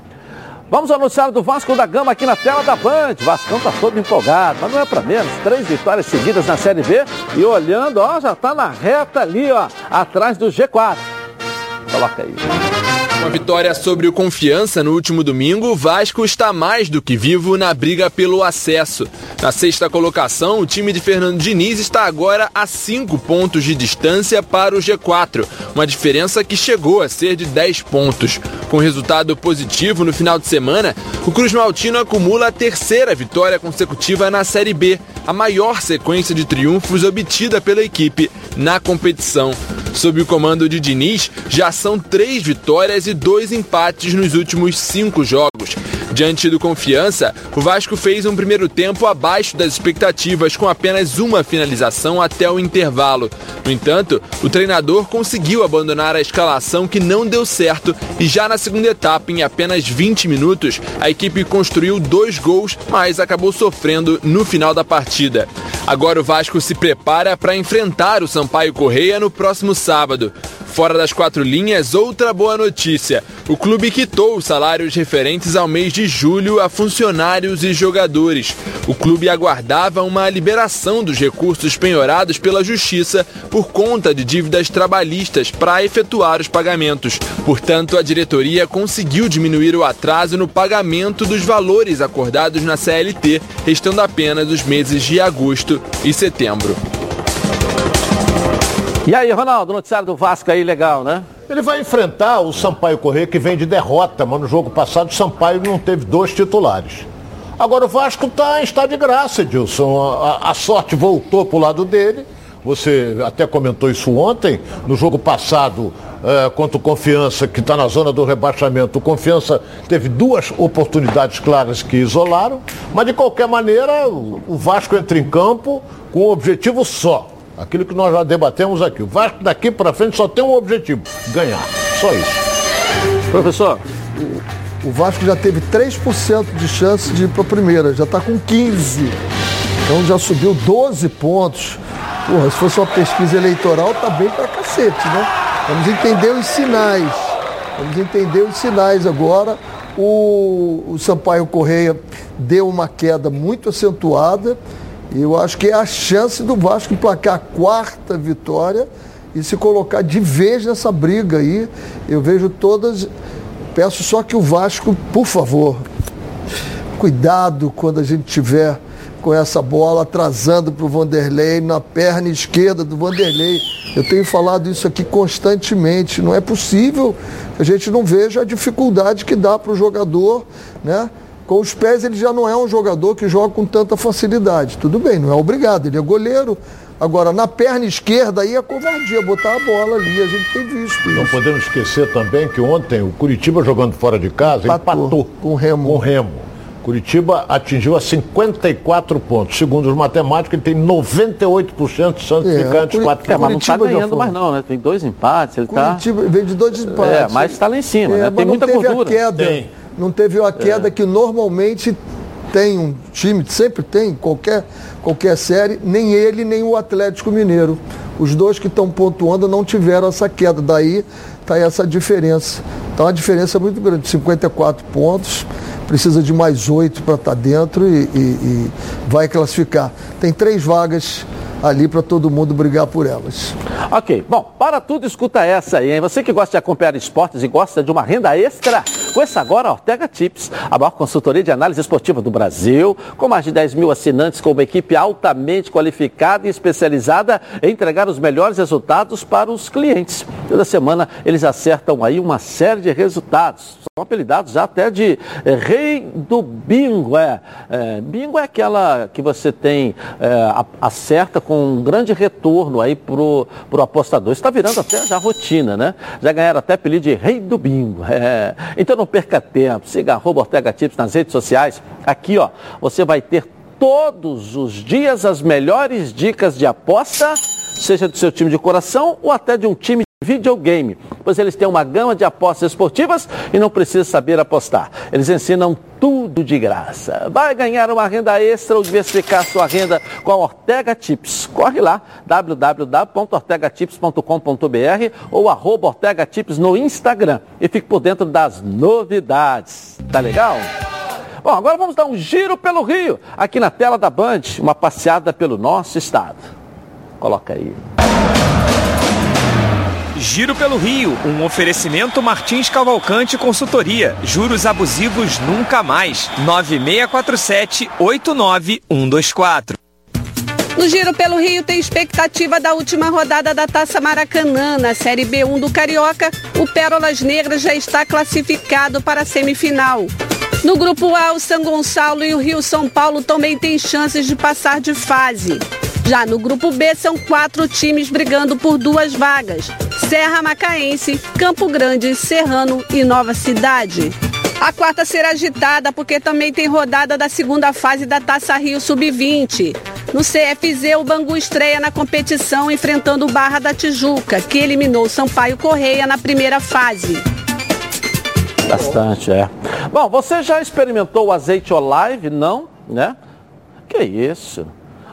Vamos ao noticiário do Vasco da Gama aqui na tela da Band. Vascão tá todo empolgado, mas não é para menos. Três vitórias seguidas na Série B e olhando, ó, já tá na reta ali, ó, atrás do G4. Coloca aí. Uma vitória sobre o Confiança no último domingo, o Vasco está mais do que vivo na briga pelo acesso. Na sexta colocação, o time de Fernando Diniz está agora a cinco pontos de distância para o G4, uma diferença que chegou a ser de 10 pontos. Com resultado positivo no final de semana, o Cruz Maltino acumula a terceira vitória consecutiva na Série B, a maior sequência de triunfos obtida pela equipe na competição. Sob o comando de Diniz, já são três vitórias e dois empates nos últimos cinco jogos. Diante do Confiança, o Vasco fez um primeiro tempo abaixo das expectativas, com apenas uma finalização até o intervalo. No entanto, o treinador conseguiu abandonar a escalação que não deu certo e já na segunda etapa, em apenas 20 minutos, a equipe construiu dois gols, mas acabou sofrendo no final da partida. Agora o Vasco se prepara para enfrentar o Sampaio Correia no próximo sábado. fora das quatro linhas, outra boa notícia. O clube quitou os salários referentes ao mês de julho a funcionários e jogadores. O clube aguardava uma liberação dos recursos penhorados pela Justiça por conta de dívidas trabalhistas para efetuar os pagamentos. Portanto, a diretoria conseguiu diminuir o atraso no pagamento dos valores acordados na CLT, restando apenas os meses de agosto e setembro. E aí, Ronaldo, noticiário do Vasco aí, legal, né? Ele vai enfrentar o Sampaio Corrêa, que vem de derrota, mas no jogo passado o Sampaio não teve dois titulares. Agora o Vasco tá, está de graça, Edilson. A, a sorte voltou para o lado dele. Você até comentou isso ontem. No jogo passado, é, contra o Confiança, que está na zona do rebaixamento, o Confiança teve duas oportunidades claras que isolaram. Mas de qualquer maneira, o, o Vasco entra em campo com um objetivo só Aquilo que nós já debatemos aqui. O Vasco daqui para frente só tem um objetivo: ganhar. Só isso. Professor. O Vasco já teve 3% de chance de ir para a primeira, já está com 15. Então já subiu 12 pontos. Porra, se fosse uma pesquisa eleitoral, tá bem para cacete, né? Vamos entender os sinais. Vamos entender os sinais agora. O, o Sampaio Correia deu uma queda muito acentuada. Eu acho que é a chance do Vasco emplacar a quarta vitória e se colocar de vez nessa briga aí. Eu vejo todas. Peço só que o Vasco, por favor, cuidado quando a gente tiver com essa bola atrasando para o Vanderlei, na perna esquerda do Vanderlei. Eu tenho falado isso aqui constantemente. Não é possível que a gente não veja a dificuldade que dá para o jogador, né? Com os pés ele já não é um jogador que joga com tanta facilidade. Tudo bem, não é obrigado, ele é goleiro. Agora, na perna esquerda aí é covardia, botar a bola ali, a gente tem visto isso. Não podemos esquecer também que ontem o Curitiba jogando fora de casa empatou, empatou com o Remo. Com o Remo. Curitiba atingiu a 54 pontos. Segundo os matemáticos, ele tem 98% de ficar entre quatro é, mas não está ganhando mais não, né? Tem dois empates, ele está... Curitiba tá... vem de dois empates. É, mas está lá em cima, é, né? Tem muita gordura. queda. Tem não teve a queda é. que normalmente tem um time, sempre tem, qualquer, qualquer série, nem ele, nem o Atlético Mineiro. Os dois que estão pontuando não tiveram essa queda. Daí está essa diferença. Então a diferença é muito grande, 54 pontos, precisa de mais oito para estar tá dentro e, e, e vai classificar. Tem três vagas ali para todo mundo brigar por elas. Ok, bom, para tudo escuta essa aí, hein? Você que gosta de acompanhar esportes e gosta de uma renda extra, conheça agora a Ortega Tips, a maior consultoria de análise esportiva do Brasil, com mais de 10 mil assinantes, com uma equipe altamente qualificada e especializada em entregar os melhores resultados para os clientes. Toda semana eles acertam aí uma série de resultados. São apelidados já até de é, rei do bingo. É, é, bingo é aquela que você tem, é, acerta com um grande retorno aí pro, pro apostador. Está virando até já rotina, né? Já ganharam até apelido de rei do bingo. É. Então não perca tempo, siga arroba Ortega Tips nas redes sociais. Aqui, ó, você vai ter todos os dias as melhores dicas de aposta, seja do seu time de coração ou até de um time videogame, pois eles têm uma gama de apostas esportivas e não precisa saber apostar. Eles ensinam tudo de graça. Vai ganhar uma renda extra ou diversificar sua renda com a Ortega Tips. Corre lá, www.ortegatips.com.br ou arroba Ortega Tips no Instagram e fique por dentro das novidades. Tá legal? Bom, agora vamos dar um giro pelo Rio, aqui na tela da Band, uma passeada pelo nosso estado. Coloca aí. Giro pelo Rio, um oferecimento Martins Cavalcante Consultoria. Juros abusivos nunca mais. 9647-89124. No Giro pelo Rio tem expectativa da última rodada da Taça Maracanã. Na Série B1 do Carioca, o Pérolas Negras já está classificado para a semifinal. No grupo A, o São Gonçalo e o Rio São Paulo também têm chances de passar de fase. Já no grupo B, são quatro times brigando por duas vagas: Serra Macaense, Campo Grande, Serrano e Nova Cidade. A quarta será agitada porque também tem rodada da segunda fase da Taça Rio Sub-20. No CFZ, o Bangu estreia na competição enfrentando o Barra da Tijuca, que eliminou Sampaio Correia na primeira fase. Bastante, é. Bom, você já experimentou o azeite Olive? Não, né? Que isso?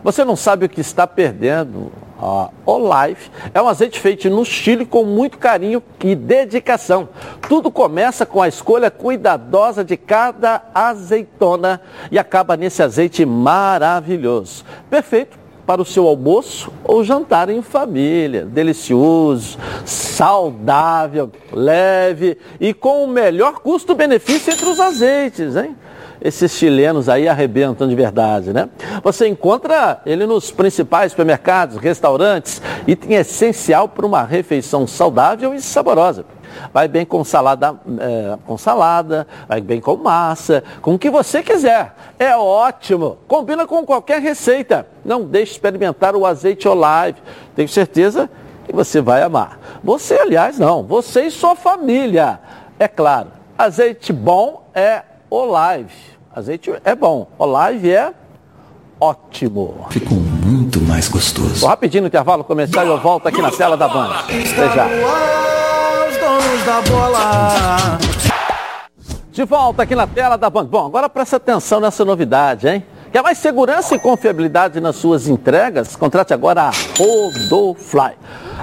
Você não sabe o que está perdendo A Olive é um azeite feito no Chile com muito carinho e dedicação. Tudo começa com a escolha cuidadosa de cada azeitona e acaba nesse azeite maravilhoso. Perfeito para o seu almoço ou jantar em família. Delicioso, saudável, leve e com o melhor custo-benefício entre os azeites, hein? Esses chilenos aí arrebentam de verdade, né? Você encontra ele nos principais supermercados, restaurantes, item essencial para uma refeição saudável e saborosa vai bem com salada, é, com salada, vai bem com massa, com o que você quiser. É ótimo. Combina com qualquer receita. Não deixe experimentar o azeite Olive. Tenho certeza que você vai amar. Você, aliás, não. Você e sua família. É claro, azeite bom é Olive. Azeite é bom. Olive é ótimo. Ficou muito mais gostoso. Vou rapidinho no intervalo comercial e eu volto aqui na tela da Band. Até já. De volta aqui na tela da Band. Bom, agora presta atenção nessa novidade, hein? Quer mais segurança e confiabilidade nas suas entregas? Contrate agora a Rodofly.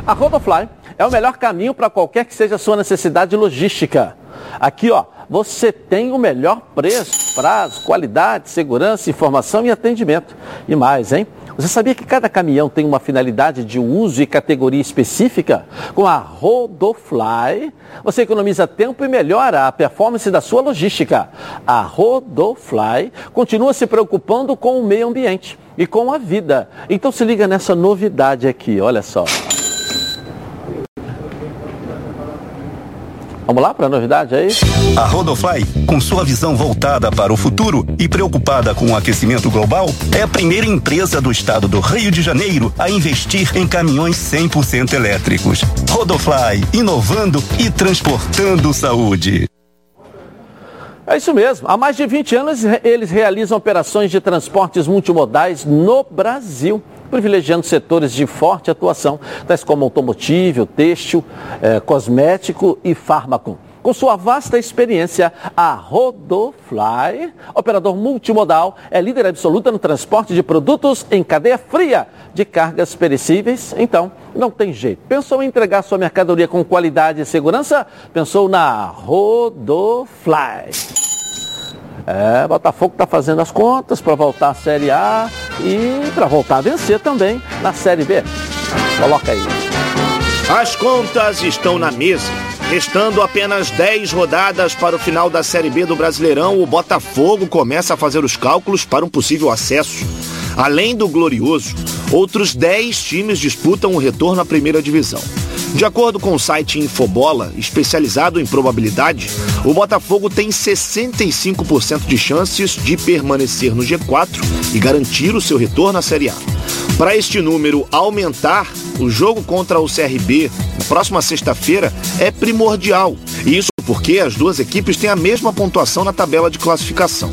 A Rodofly é o melhor caminho para qualquer que seja a sua necessidade logística. Aqui, ó, você tem o melhor preço, prazo, qualidade, segurança, informação e atendimento. E mais, hein? Você sabia que cada caminhão tem uma finalidade de uso e categoria específica? Com a Rodofly, você economiza tempo e melhora a performance da sua logística. A Rodofly continua se preocupando com o meio ambiente e com a vida. Então se liga nessa novidade aqui, olha só. Vamos lá para a novidade aí? A Rodofly, com sua visão voltada para o futuro e preocupada com o aquecimento global, é a primeira empresa do estado do Rio de Janeiro a investir em caminhões 100% elétricos. Rodofly, inovando e transportando saúde. É isso mesmo. Há mais de 20 anos eles realizam operações de transportes multimodais no Brasil privilegiando setores de forte atuação, tais como automotivo, têxtil, eh, cosmético e fármaco. Com sua vasta experiência, a Rodofly, operador multimodal, é líder absoluta no transporte de produtos em cadeia fria de cargas perecíveis. Então, não tem jeito. Pensou em entregar sua mercadoria com qualidade e segurança? Pensou na Rodofly. É, Botafogo está fazendo as contas para voltar à Série A e para voltar a vencer também na Série B. Coloca aí. As contas estão na mesa. Restando apenas 10 rodadas para o final da Série B do Brasileirão, o Botafogo começa a fazer os cálculos para um possível acesso. Além do Glorioso, outros 10 times disputam o retorno à primeira divisão. De acordo com o site Infobola, especializado em probabilidade, o Botafogo tem 65% de chances de permanecer no G4 e garantir o seu retorno à Série A. Para este número aumentar, o jogo contra o CRB na próxima sexta-feira é primordial. Isso porque as duas equipes têm a mesma pontuação na tabela de classificação.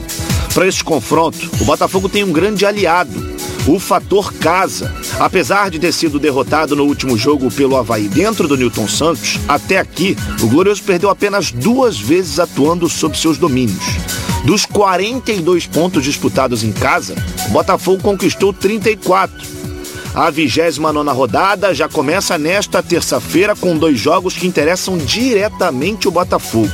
Para este confronto, o Botafogo tem um grande aliado, o fator casa. Apesar de ter sido derrotado no último jogo pelo Havaí dentro do Newton Santos, até aqui o Glorioso perdeu apenas duas vezes atuando sob seus domínios. Dos 42 pontos disputados em casa, o Botafogo conquistou 34. A 29 rodada já começa nesta terça-feira com dois jogos que interessam diretamente o Botafogo.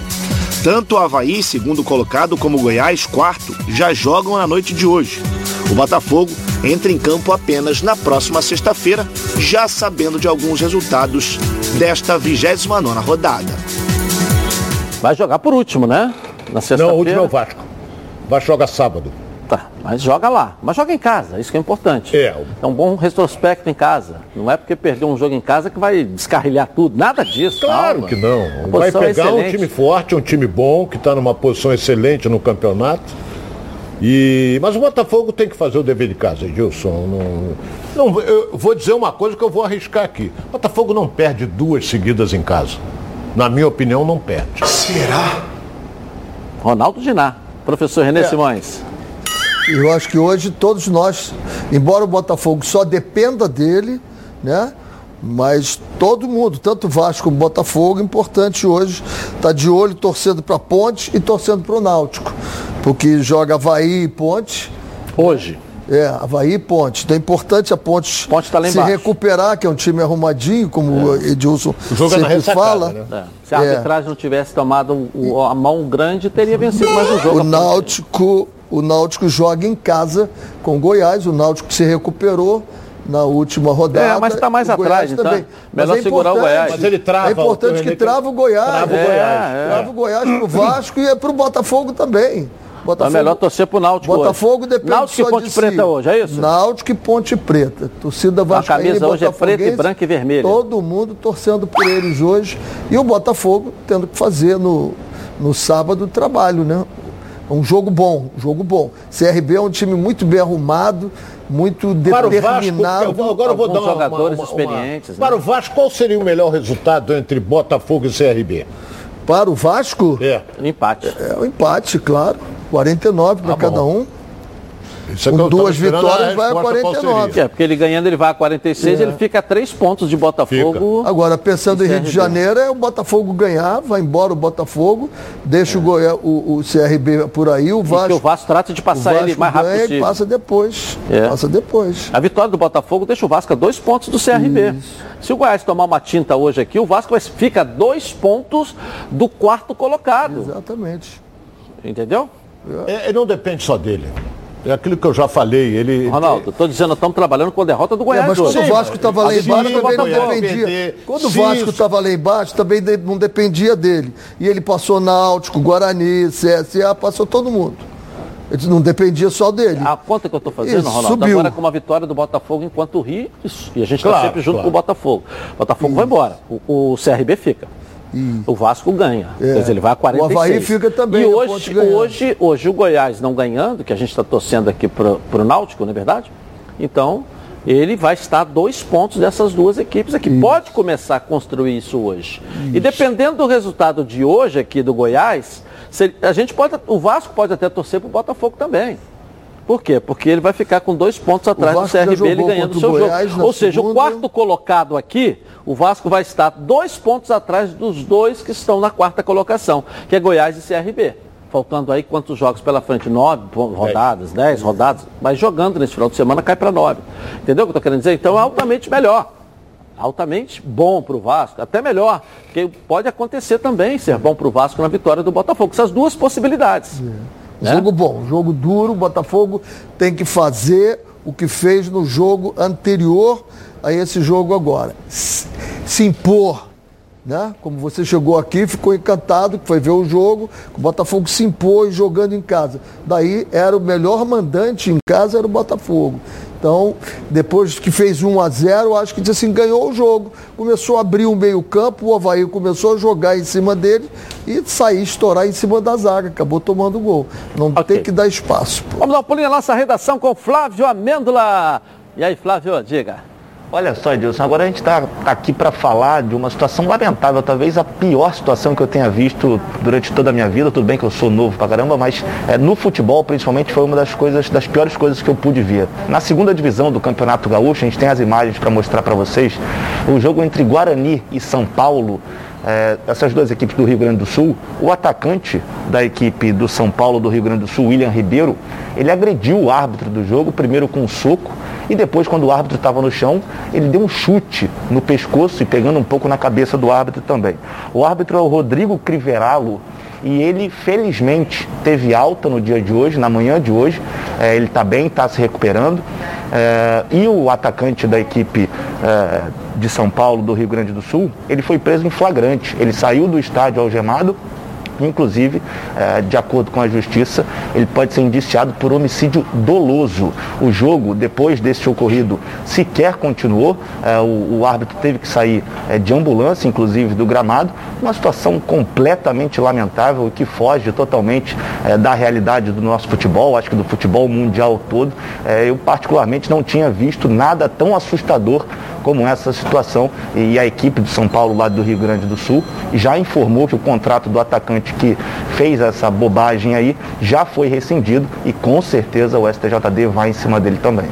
Tanto o Havaí, segundo colocado, como o Goiás, quarto, já jogam na noite de hoje. O Botafogo entra em campo apenas na próxima sexta-feira, já sabendo de alguns resultados desta 29 rodada. Vai jogar por último, né? Na sexta-feira. Não, o último é o Vasco. O Vasco joga sábado. Tá, mas joga lá. Mas joga em casa, isso que é importante. É. É um bom retrospecto em casa. Não é porque perdeu um jogo em casa que vai descarrilhar tudo. Nada disso. Claro calma. que não. Vai pegar um time forte, um time bom, que está numa posição excelente no campeonato. E, mas o Botafogo tem que fazer o dever de casa, Edilson. Não, não, eu vou dizer uma coisa que eu vou arriscar aqui. O Botafogo não perde duas seguidas em casa. Na minha opinião, não perde. Será? Ronaldo Giná, professor René é. Simões. Eu acho que hoje todos nós, embora o Botafogo só dependa dele, né? Mas todo mundo, tanto Vasco como Botafogo, importante hoje, tá de olho torcendo para Ponte e torcendo para o Náutico. Porque joga Havaí e Ponte. Hoje. É, Havaí e Ponte. Então é importante a Ponte, Ponte tá lá se embaixo. recuperar, que é um time arrumadinho, como o Edilson O jogo é na sempre ressacada, fala. né? É. Se a É. arbitragem não tivesse tomado o- a mão grande, teria vencido mais um jogo. O Náutico, o Náutico joga em casa com o Goiás, o Náutico se recuperou na última rodada. É, mas tá mais o atrás, então, melhor Mas é segurar o Goiás. Mas ele trava É importante o- que trava o Goiás. Trava o É, Goiás. é. Trava o Goiás pro Vasco e é pro Botafogo também. É Botafogo, melhor torcer pro Náutico Botafogo hoje. depende Náutico e Ponte si. Preta hoje, é isso? Náutico e Ponte Preta. Torcida Vascaína camisa e hoje é preta e branca e vermelha. Todo mundo torcendo por eles hoje. E o Botafogo tendo que fazer no, no sábado o trabalho, né? É um jogo bom, um jogo bom. CRB é um time muito bem arrumado, muito Para o Vasco, determinado. eu vou- agora eu vou dar Alguns uma, jogadores uma- uma- experientes, né? Para o Vasco, qual seria o melhor resultado entre Botafogo e CRB? Para o Vasco, É. Empate. é um empate, claro. 49 para Tá cada um. Isso é Com duas vitórias, vai a resposta qual 49. seria. É, porque ele ganhando, ele vai a 46, É. ele fica a 3 pontos de Botafogo. Agora, pensando em Rio de. Janeiro, é o Botafogo ganhar, vai embora o Botafogo, deixa o, Goiás, o, o CRB por aí, o E Vasco, o Vasco trata de passar ele mais rápido ganha e possível. passa depois. É. Passa depois. A vitória do Botafogo deixa o Vasco a dois pontos do CRB. Se o Goiás tomar uma tinta hoje aqui, o Vasco vai- fica a dois pontos do quarto colocado. Exatamente. Entendeu? É, não depende só dele. É aquilo que eu já falei. Ele, Ronaldo, estou dizendo, estamos trabalhando com a derrota do É, Goiás mas quando o Vasco estava lá embaixo, também não dependia. Quando o Vasco isso- estava lá embaixo, também não dependia dele. E ele passou Náutico, Guarani, CSA, passou todo mundo. Ele não dependia só dele. A conta que eu estou fazendo, Isso, Ronaldo, subiu. agora é com uma vitória do Botafogo enquanto o Rio, isso. e a gente está Claro, sempre junto claro. com o Botafogo. O Botafogo vai embora, o, o CRB fica. O Vasco ganha, quer dizer, ele vai a 46. O Avaí fica também, E a hoje, hoje, hoje o Goiás não ganhando, que a gente está torcendo aqui para o Náutico, não é verdade? Então, ele vai estar a dois pontos dessas duas equipes aqui. Pode começar a construir isso hoje. E dependendo do resultado de hoje aqui do Goiás, a gente pode, o Vasco pode até torcer para o Botafogo também. Por quê? Porque ele vai ficar com dois pontos atrás do CRB, ele ganhando o o seu Goiás jogo. Ou seja, o segunda. quarto colocado aqui, o Vasco vai estar dois pontos atrás dos dois que estão na quarta colocação, que é Goiás e CRB. Faltando aí quantos jogos pela frente? Nove rodadas, dez rodadas. Mas jogando nesse final de semana cai para nove. Entendeu o que eu estou querendo dizer? Então é altamente melhor. Altamente bom para o Vasco, até melhor. Porque pode acontecer também ser bom para o Vasco na vitória do Botafogo. Essas duas possibilidades. Né? Jogo bom, jogo duro. O Botafogo tem que fazer o que fez no jogo anterior a esse jogo agora. Se, impor. Né? Como você chegou aqui, ficou encantado, foi ver o jogo, o Botafogo se impôs jogando em casa. Daí era o melhor mandante em casa, era o Botafogo. Então, depois que fez 1 a 0 acho que assim, ganhou o jogo. Começou a abrir o meio-campo, o Havaí começou a jogar em cima dele e sair, estourar em cima da zaga. Acabou tomando gol. Não tem que dar espaço. pô. Vamos dar um pulinho na nossa redação com o Flávio Amêndola. E aí, Flávio, diga. Olha só, Edilson, agora a gente está aqui para falar de uma situação lamentável, talvez a pior situação que eu tenha visto durante toda a minha vida. Tudo bem que eu sou novo pra caramba, mas é, no futebol, principalmente, foi uma das coisas, das piores coisas que eu pude ver. Na segunda divisão do Campeonato Gaúcho, a gente tem as imagens para mostrar para vocês, o jogo entre Guarani e São Paulo. É, essas duas equipes do Rio Grande do Sul, o atacante da equipe do São Paulo do Rio Grande do Sul, William Ribeiro, ele agrediu o árbitro do jogo, primeiro com um soco, e depois, quando o árbitro estava no chão, ele deu um chute no pescoço e pegando um pouco na cabeça do árbitro também. O árbitro é o Rodrigo Criveralo e ele, felizmente, teve alta no dia de hoje, na manhã de hoje. É, ele está bem, está se recuperando. É, e o atacante da equipe é, de São Paulo, do Rio Grande do Sul, ele foi preso em flagrante. Ele saiu do estádio algemado Inclusive, eh, de acordo com a justiça, ele pode ser indiciado por homicídio doloso. O jogo, depois desse ocorrido, sequer continuou. Eh, o, árbitro teve que sair eh, de ambulância, inclusive, do gramado. Uma situação completamente lamentável que foge totalmente da realidade do nosso futebol, acho que do futebol mundial todo. Eu, particularmente, não tinha visto nada tão assustador como essa situação e a equipe de São Paulo lá do Rio Grande do Sul já informou que o contrato do atacante que fez essa bobagem aí já foi rescindido e com certeza o STJD vai em cima dele também.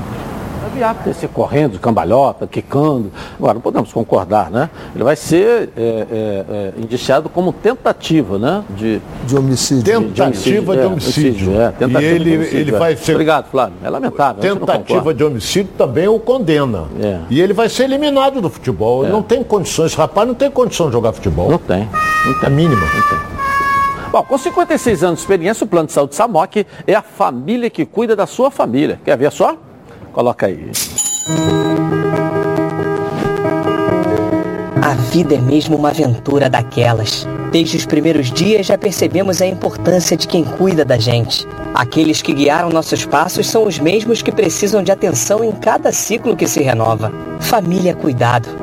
Viável descer correndo, cambalhota, quicando. Agora, não podemos concordar, né? Ele vai ser é, é, é, indiciado como tentativa, né? De, de homicídio. Tentativa de homicídio. De homicídio. É, tentativa e ele, de homicídio, ele é. vai ser. Obrigado, Flávio. É lamentável. não Tentativa de homicídio também o condena. É. E ele vai ser eliminado do futebol. Ele não tem condições, esse rapaz não tem condição de jogar futebol. Não tem. Não tem. É mínima. Bom, com 56 anos de experiência, o Plano de Saúde Samok é a família que cuida da sua família. Quer ver só? Coloca aí. A vida é mesmo uma aventura daquelas. Desde os primeiros dias já percebemos a importância de quem cuida da gente. Aqueles que guiaram nossos passos são os mesmos que precisam de atenção em cada ciclo que se renova. Família cuidado.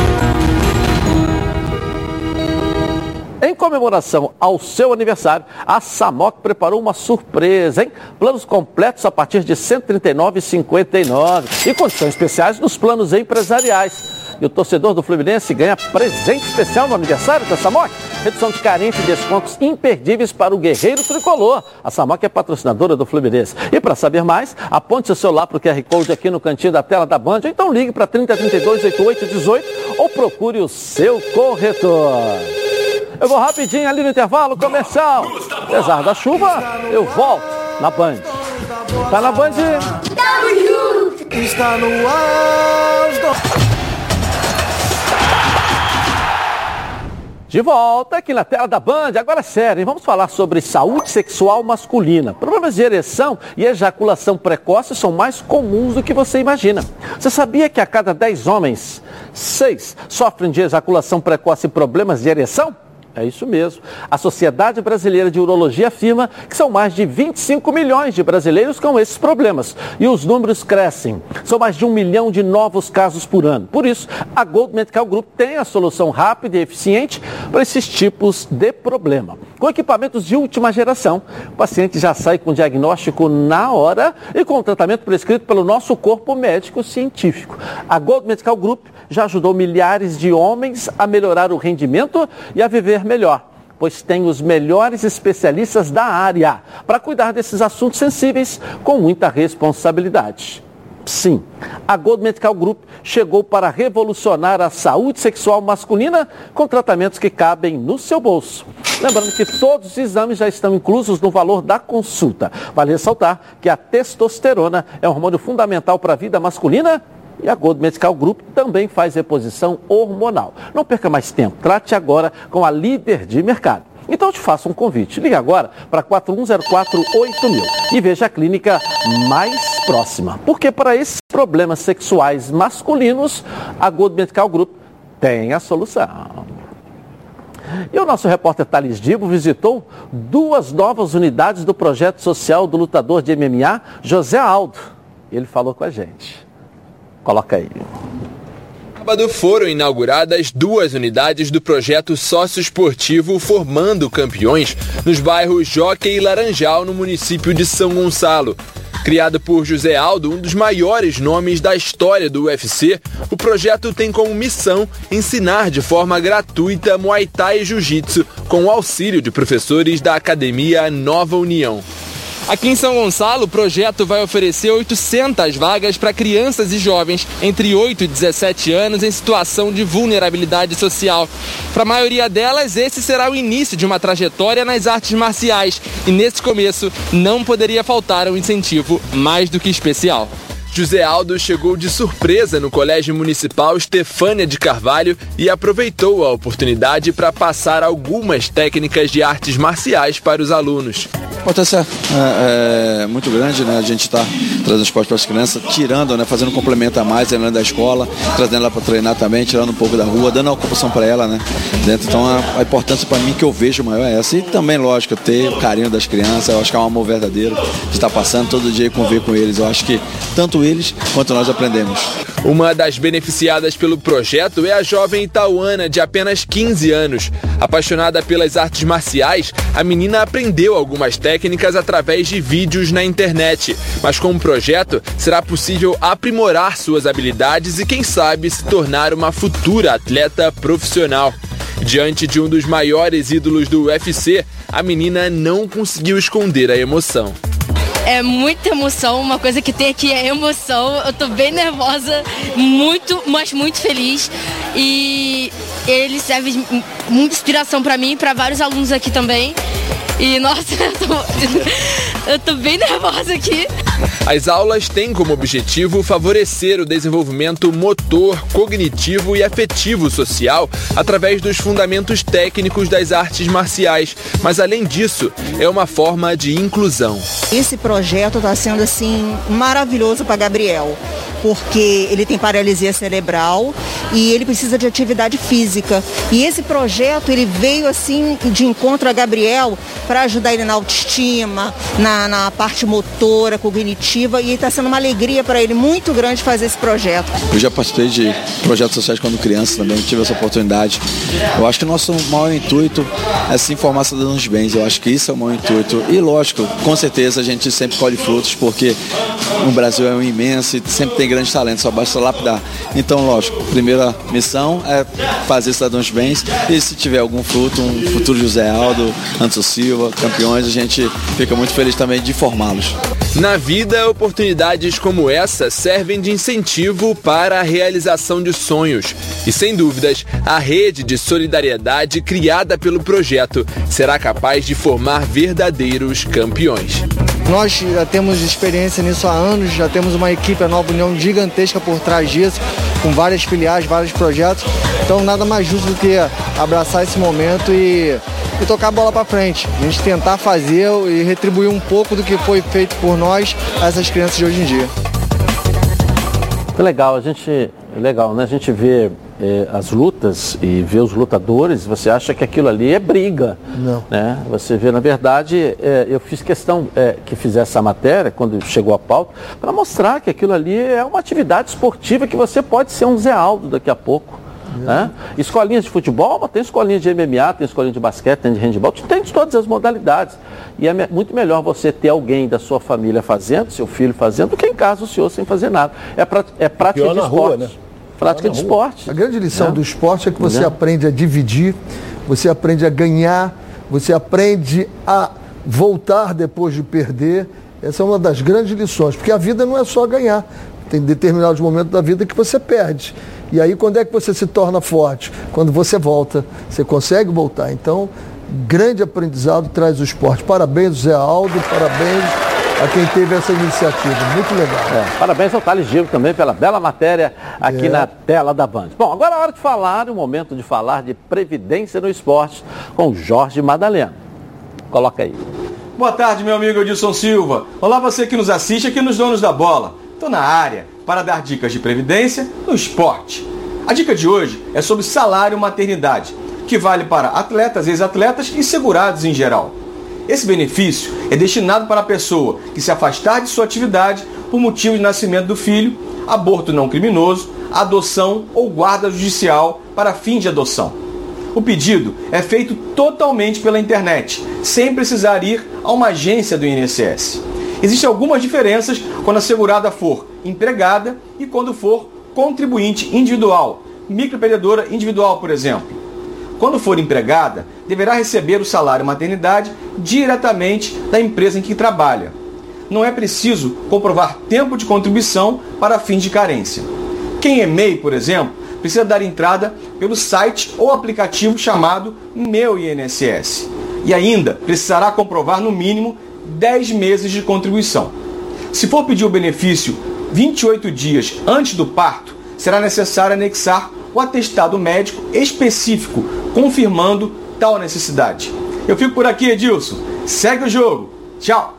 Comemoração ao seu aniversário, a Samok preparou uma surpresa, hein? Planos completos a partir de R$ 139,59 e condições especiais nos planos empresariais. E o torcedor do Fluminense ganha presente especial no aniversário da Samok. Redução de carência e descontos imperdíveis para o Guerreiro Tricolor. A Samok é patrocinadora do Fluminense. E para saber mais, aponte seu celular para o QR Code aqui no cantinho da tela da Band, ou então ligue para 3032 8818 ou procure o seu corretor. Eu vou rapidinho ali no intervalo comercial. Apesar da chuva, eu volto na Band. Tá na Band? Está no ar. De volta aqui na tela da Band, agora é sério, vamos falar sobre saúde sexual masculina. Problemas de ereção e ejaculação precoce são mais comuns do que você imagina. Você sabia que a cada 10 homens, 6 sofrem de ejaculação precoce e problemas de ereção? É isso mesmo. A Sociedade Brasileira de Urologia afirma que são mais de 25 milhões de brasileiros com esses problemas. E os números crescem. São mais de um milhão de novos casos por ano. Por isso, a Gold Medical Group tem a solução rápida e eficiente para esses tipos de problema. Com equipamentos de última geração, o paciente já sai com diagnóstico na hora e com o tratamento prescrito pelo nosso corpo médico científico. A Gold Medical Group já ajudou milhares de homens a melhorar o rendimento e a viver melhor, pois tem os melhores especialistas da área para cuidar desses assuntos sensíveis com muita responsabilidade. Sim, a Gold Medical Group chegou para revolucionar a saúde sexual masculina com tratamentos que cabem no seu bolso. Lembrando que todos os exames já estão inclusos no valor da consulta. Vale ressaltar que a testosterona é um hormônio fundamental para a vida masculina e a Gold Medical Group também faz reposição hormonal. Não perca mais tempo, trate agora com a líder de mercado. Então eu te faço um convite. Ligue agora para 41048000 e veja a clínica mais próxima. Porque para esses problemas sexuais masculinos, a Gold Medical Group tem a solução. E o nosso repórter Thales Dibo visitou duas novas unidades do projeto social do lutador de MMA, José Aldo. Ele falou com a gente. Coloca aí. Sábado foram inauguradas duas unidades do projeto socioesportivo Formando Campeões nos bairros Jockey e Laranjal, no município de São Gonçalo. Criado por José Aldo, um dos maiores nomes da história do UFC, o projeto tem como missão ensinar de forma gratuita Muay Thai e Jiu-Jitsu com o auxílio de professores da Academia Nova União. Aqui em São Gonçalo, o projeto vai oferecer 800 vagas para crianças e jovens entre 8 e 17 anos em situação de vulnerabilidade social. Para a maioria delas, esse será o início de uma trajetória nas artes marciais e nesse começo não poderia faltar um incentivo mais do que especial. José Aldo chegou de surpresa no Colégio Municipal Estefânia de Carvalho e aproveitou a oportunidade para passar algumas técnicas de artes marciais para os alunos. A importância é, é, muito grande, né? A gente está trazendo esporte para as crianças, tirando, né? Fazendo um complemento a mais, além da escola, trazendo ela para treinar também, tirando um pouco da rua, dando a ocupação para ela, né? Dentro. Então a, a importância para mim que eu vejo maior é essa. E também, lógico, ter o carinho das crianças, eu acho que é um amor verdadeiro de estar passando todo dia e conviver com eles. Eu acho que tanto eles quanto nós aprendemos. Uma das beneficiadas pelo projeto é a jovem Itauana, de apenas 15 anos. Apaixonada pelas artes marciais, a menina aprendeu algumas técnicas através de vídeos na internet. Mas com o projeto, será possível aprimorar suas habilidades e, quem sabe, se tornar uma futura atleta profissional. Diante de um dos maiores ídolos do UFC, a menina não conseguiu esconder a emoção é muita emoção, uma coisa que tem aqui é emoção. Eu tô bem nervosa, muito, mas muito feliz. E ele serve de muita inspiração para mim e para vários alunos aqui também. E nossa, *laughs* eu tô, eu tô bem nervosa aqui. As aulas têm como objetivo favorecer o desenvolvimento motor, cognitivo e afetivo social através dos fundamentos técnicos das artes marciais. Mas além disso, é uma forma de inclusão. Esse projeto está sendo assim maravilhoso para Gabriel porque ele tem paralisia cerebral e ele precisa de atividade física. E esse projeto ele veio assim de encontro a Gabriel para ajudar ele na autoestima, na, na parte motora, cognitiva e está sendo uma alegria para ele muito grande fazer esse projeto. Eu já participei de projetos sociais quando criança também, tive essa oportunidade. Eu acho que o nosso maior intuito é se informar sobre os bens. Eu acho que isso é o maior intuito. E lógico, com certeza a gente sempre colhe frutos porque o Brasil é um imenso e sempre tem grandes talentos, só basta lapidar. Então, lógico, primeira missão é fazer cidadãos bens e se tiver algum fruto, um futuro José Aldo, Anderson Silva, campeões, a gente fica muito feliz também de formá-los. Na vida, oportunidades como essa servem de incentivo para a realização de sonhos. E sem dúvidas, a rede de solidariedade criada pelo projeto será capaz de formar verdadeiros campeões. Nós já temos experiência nisso há anos, já temos uma equipe, a Nova União, gigantesca por trás disso, com várias filiais, vários projetos. Então nada mais justo do que abraçar esse momento e, e tocar a bola para frente. A gente tentar fazer e retribuir um pouco do que foi feito por nós a essas crianças de hoje em dia. Legal, a gente. Legal, né? A gente vê eh, as lutas e vê os lutadores, você acha que aquilo ali é briga. Não. Né? Você vê, na verdade, eh, eu fiz questão eh, que fizesse essa matéria, quando chegou a pauta, para mostrar que aquilo ali é uma atividade esportiva que você pode ser um Zé Aldo daqui a pouco. Né? Escolinhas de futebol, tem escolinhas de MMA, tem escolinha de basquete, tem de handebol, tem de todas as modalidades. E é muito melhor você ter alguém da sua família fazendo, seu filho fazendo, do que em casa o senhor sem fazer nada. É, pra, é prática de esporte. Rua, né? Prática de esporte. A grande lição né? do esporte é que você aprende a dividir, você aprende a ganhar, você aprende a voltar depois de perder. Essa é uma das grandes lições, porque a vida não é só ganhar. Tem determinados momentos da vida que você perde. E aí, quando é que você se torna forte? Quando você volta, você consegue voltar. Então, grande aprendizado traz o esporte. Parabéns, Zé Aldo, parabéns a quem teve essa iniciativa. Muito legal. É, parabéns ao Thales Gil também pela bela matéria aqui É. na tela da Band. Bom, agora é hora de falar, o momento de falar de previdência no esporte com o Jorge Madalena. Coloca aí. Boa tarde, meu amigo Edilson Silva. Olá, você que nos assiste aqui nos Donos da Bola. Estou na área para dar dicas de previdência no esporte. A dica de hoje é sobre salário maternidade, que vale para atletas, ex-atletas e segurados em geral. Esse benefício é destinado para a pessoa que se afastar de sua atividade por motivo de nascimento do filho, aborto não criminoso, adoção ou guarda judicial para fim de adoção. O pedido é feito totalmente pela internet, sem precisar ir a uma agência do INSS. Existem algumas diferenças quando a segurada for empregada e quando for contribuinte individual, microempreendedora individual, por exemplo. Quando for empregada, deverá receber o salário maternidade diretamente da empresa em que trabalha. Não é preciso comprovar tempo de contribuição para fins de carência. Quem é MEI, por exemplo, precisa dar entrada pelo site ou aplicativo chamado Meu INSS. E ainda precisará comprovar no mínimo 10 meses de contribuição. Se for pedir o benefício 28 dias antes do parto, será necessário anexar o atestado médico específico, confirmando tal necessidade. Eu fico por aqui, Edilson. Segue o jogo. Tchau.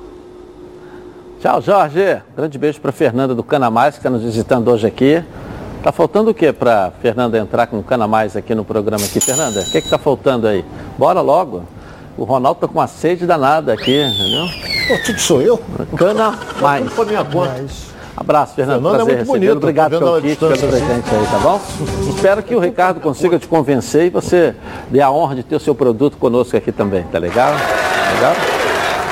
Tchau, Jorge. Grande beijo para Fernanda do Cana Mais, que está nos visitando hoje aqui. Tá faltando o que para Fernanda entrar com o Cana Mais aqui no programa aqui, Fernanda? O que está faltando aí? Bora logo. O Ronaldo tá com uma sede danada aqui, entendeu? Pô, tudo sou eu? Cana Mais. Por minha conta. Abraço, Fernando. Fernando é Prazer muito recebê-lo. bonito, Obrigado tá pelo a kit, pelo distância presente aí, tá bom? Espero que o Ricardo consiga te convencer e você dê a honra de ter o seu produto conosco aqui também, tá legal? Legal?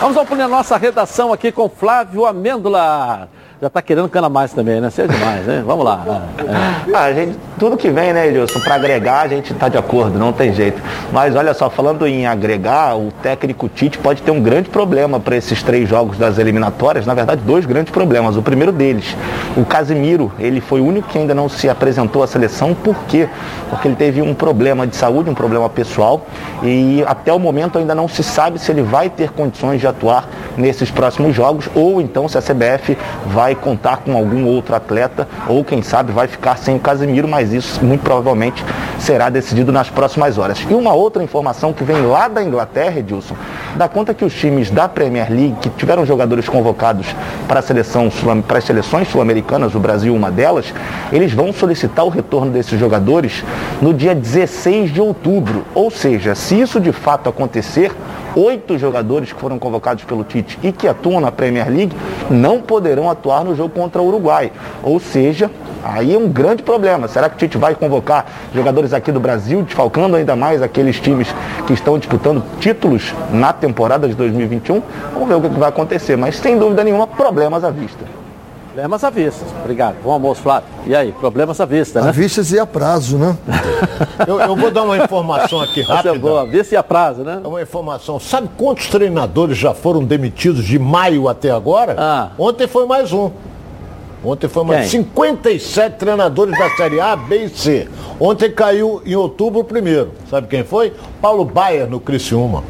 Vamos ao a nossa redação aqui com Flávio Amêndola. Já está querendo cana mais também, né? Você é demais, né? Vamos lá. É. Ah, gente, tudo que vem, né, Edilson, para agregar, a gente está de acordo, não tem jeito. Mas olha só, falando em agregar, o técnico Tite pode ter um grande problema para esses três jogos das eliminatórias. Na verdade, dois grandes problemas. O primeiro deles, o Casimiro, ele foi o único que ainda não se apresentou à seleção. Por quê? Porque ele teve um problema de saúde, um problema pessoal. E até o momento ainda não se sabe se ele vai ter condições de atuar nesses próximos jogos ou então se a CBF vai contar com algum outro atleta ou quem sabe vai ficar sem o Casemiro, mas isso muito provavelmente será decidido nas próximas horas. E uma outra informação que vem lá da Inglaterra, Edilson, dá conta que os times da Premier League que tiveram jogadores convocados para a seleção para as seleções sul-americanas, o Brasil uma delas, eles vão solicitar o retorno desses jogadores no dia 16 de outubro. Ou seja, se isso de fato acontecer, oito jogadores que foram convocados pelo Tite e que atuam na Premier League não poderão atuar no jogo contra o Uruguai. Ou seja, aí é um grande problema. Será que o Tite vai convocar jogadores aqui do Brasil, desfalcando ainda mais aqueles times que estão disputando títulos na temporada de 2021? Vamos ver o que vai acontecer, mas sem dúvida nenhuma, problemas à vista. Problemas à vista. Obrigado. Bom almoço, Flávio. E aí, problemas à vista, né? À vista e a prazo, né? *laughs* eu, eu, vou dar uma informação aqui rápida. Essa é boa. Vista e a prazo, né? É uma informação. Sabe quantos treinadores já foram demitidos de maio até agora? Ah. Ontem foi mais um. Ontem foi mais Quem? 57 treinadores da Série A, B e C. Ontem caiu em outubro o primeiro. Sabe quem foi? Paulo Baier no Criciúma.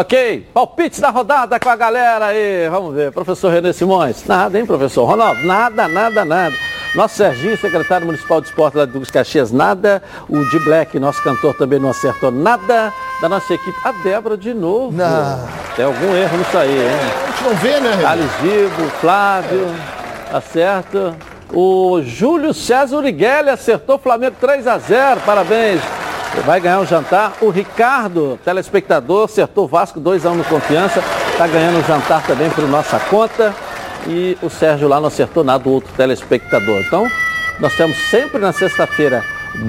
Ok, palpites da rodada com a galera aí. Vamos ver, professor René Simões. Nada, hein, professor? Ronaldo, nada, nada, nada. Nosso Serginho, secretário municipal de esporte lá de Duques Caxias, nada. O de Black, nosso cantor, também não acertou nada. Da nossa equipe, a Débora de novo. Não. Tem algum erro nisso aí, hein? A gente não vê, né? Alice Gibo, Flávio, acerta. O Júlio César Urigueli acertou Flamengo 3 a 0 Parabéns. Vai ganhar um jantar. O Ricardo, telespectador, acertou Vasco 2 a 1 no confiança. Está ganhando um jantar também por nossa conta. E o Sérgio lá não acertou nada, o outro telespectador. Então, nós temos sempre na sexta-feira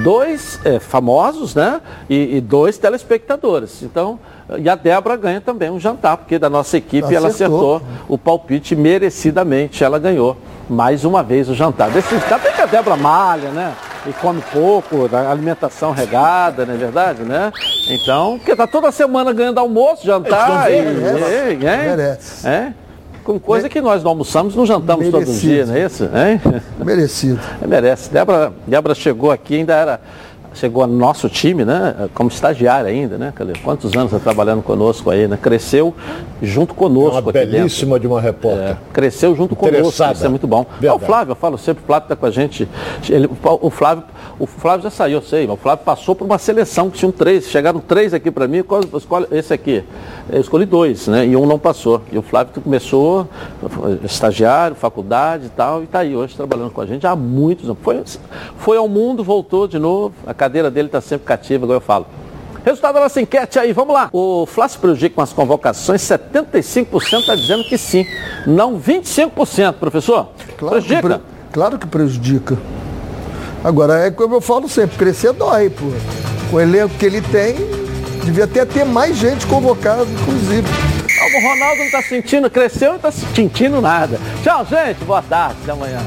dois é, famosos, né? E, e, dois telespectadores. Então, e a Débora ganha também um jantar, porque da nossa equipe Acertou. ela acertou o palpite merecidamente. Ela ganhou mais uma vez o jantar. Desse até que a Débora malha, né? E come pouco, alimentação regada, não é verdade, né? Então, porque tá toda semana ganhando almoço, jantar. E, Merece. e- é, Merece. é. Com coisa que nós não almoçamos, não jantamos todos os Merecido. dias, não é isso? Hein? Merecido. É, *laughs* merece. Débora, Débora chegou aqui, ainda era. Chegou no nosso time, né? Como estagiária ainda, né? Cadê? Quantos anos está trabalhando conosco aí, né? Cresceu junto conosco Uma aqui dentro. belíssima de uma repórter. É, cresceu junto conosco, isso é muito bom. Ah, o Flávio, eu falo sempre, o Flávio está com a gente. Ele- o Flávio, o Flávio já saiu, eu sei, mas o Flávio passou por uma seleção que tinham três, chegaram três aqui para mim, qual, escolhe esse aqui. Eu escolhi dois, né? E um não passou. E o Flávio começou, estagiário, faculdade e tal, e está aí hoje trabalhando com a gente há muitos anos. Foi, foi ao mundo, voltou de novo, a cadeira dele está sempre cativa, igual eu falo. Resultado da nossa enquete aí, vamos lá. O Flácio prejudica com as convocações, 75% está dizendo que sim, não 25%, professor. Claro que, prejudica. pre- claro que prejudica. Agora, é como eu falo sempre, crescer dói, pô. Com o elenco que ele tem, devia até ter mais gente convocada, inclusive. O Ronaldo não está sentindo, cresceu e não está sentindo nada. Tchau, gente. Boa tarde. Até amanhã.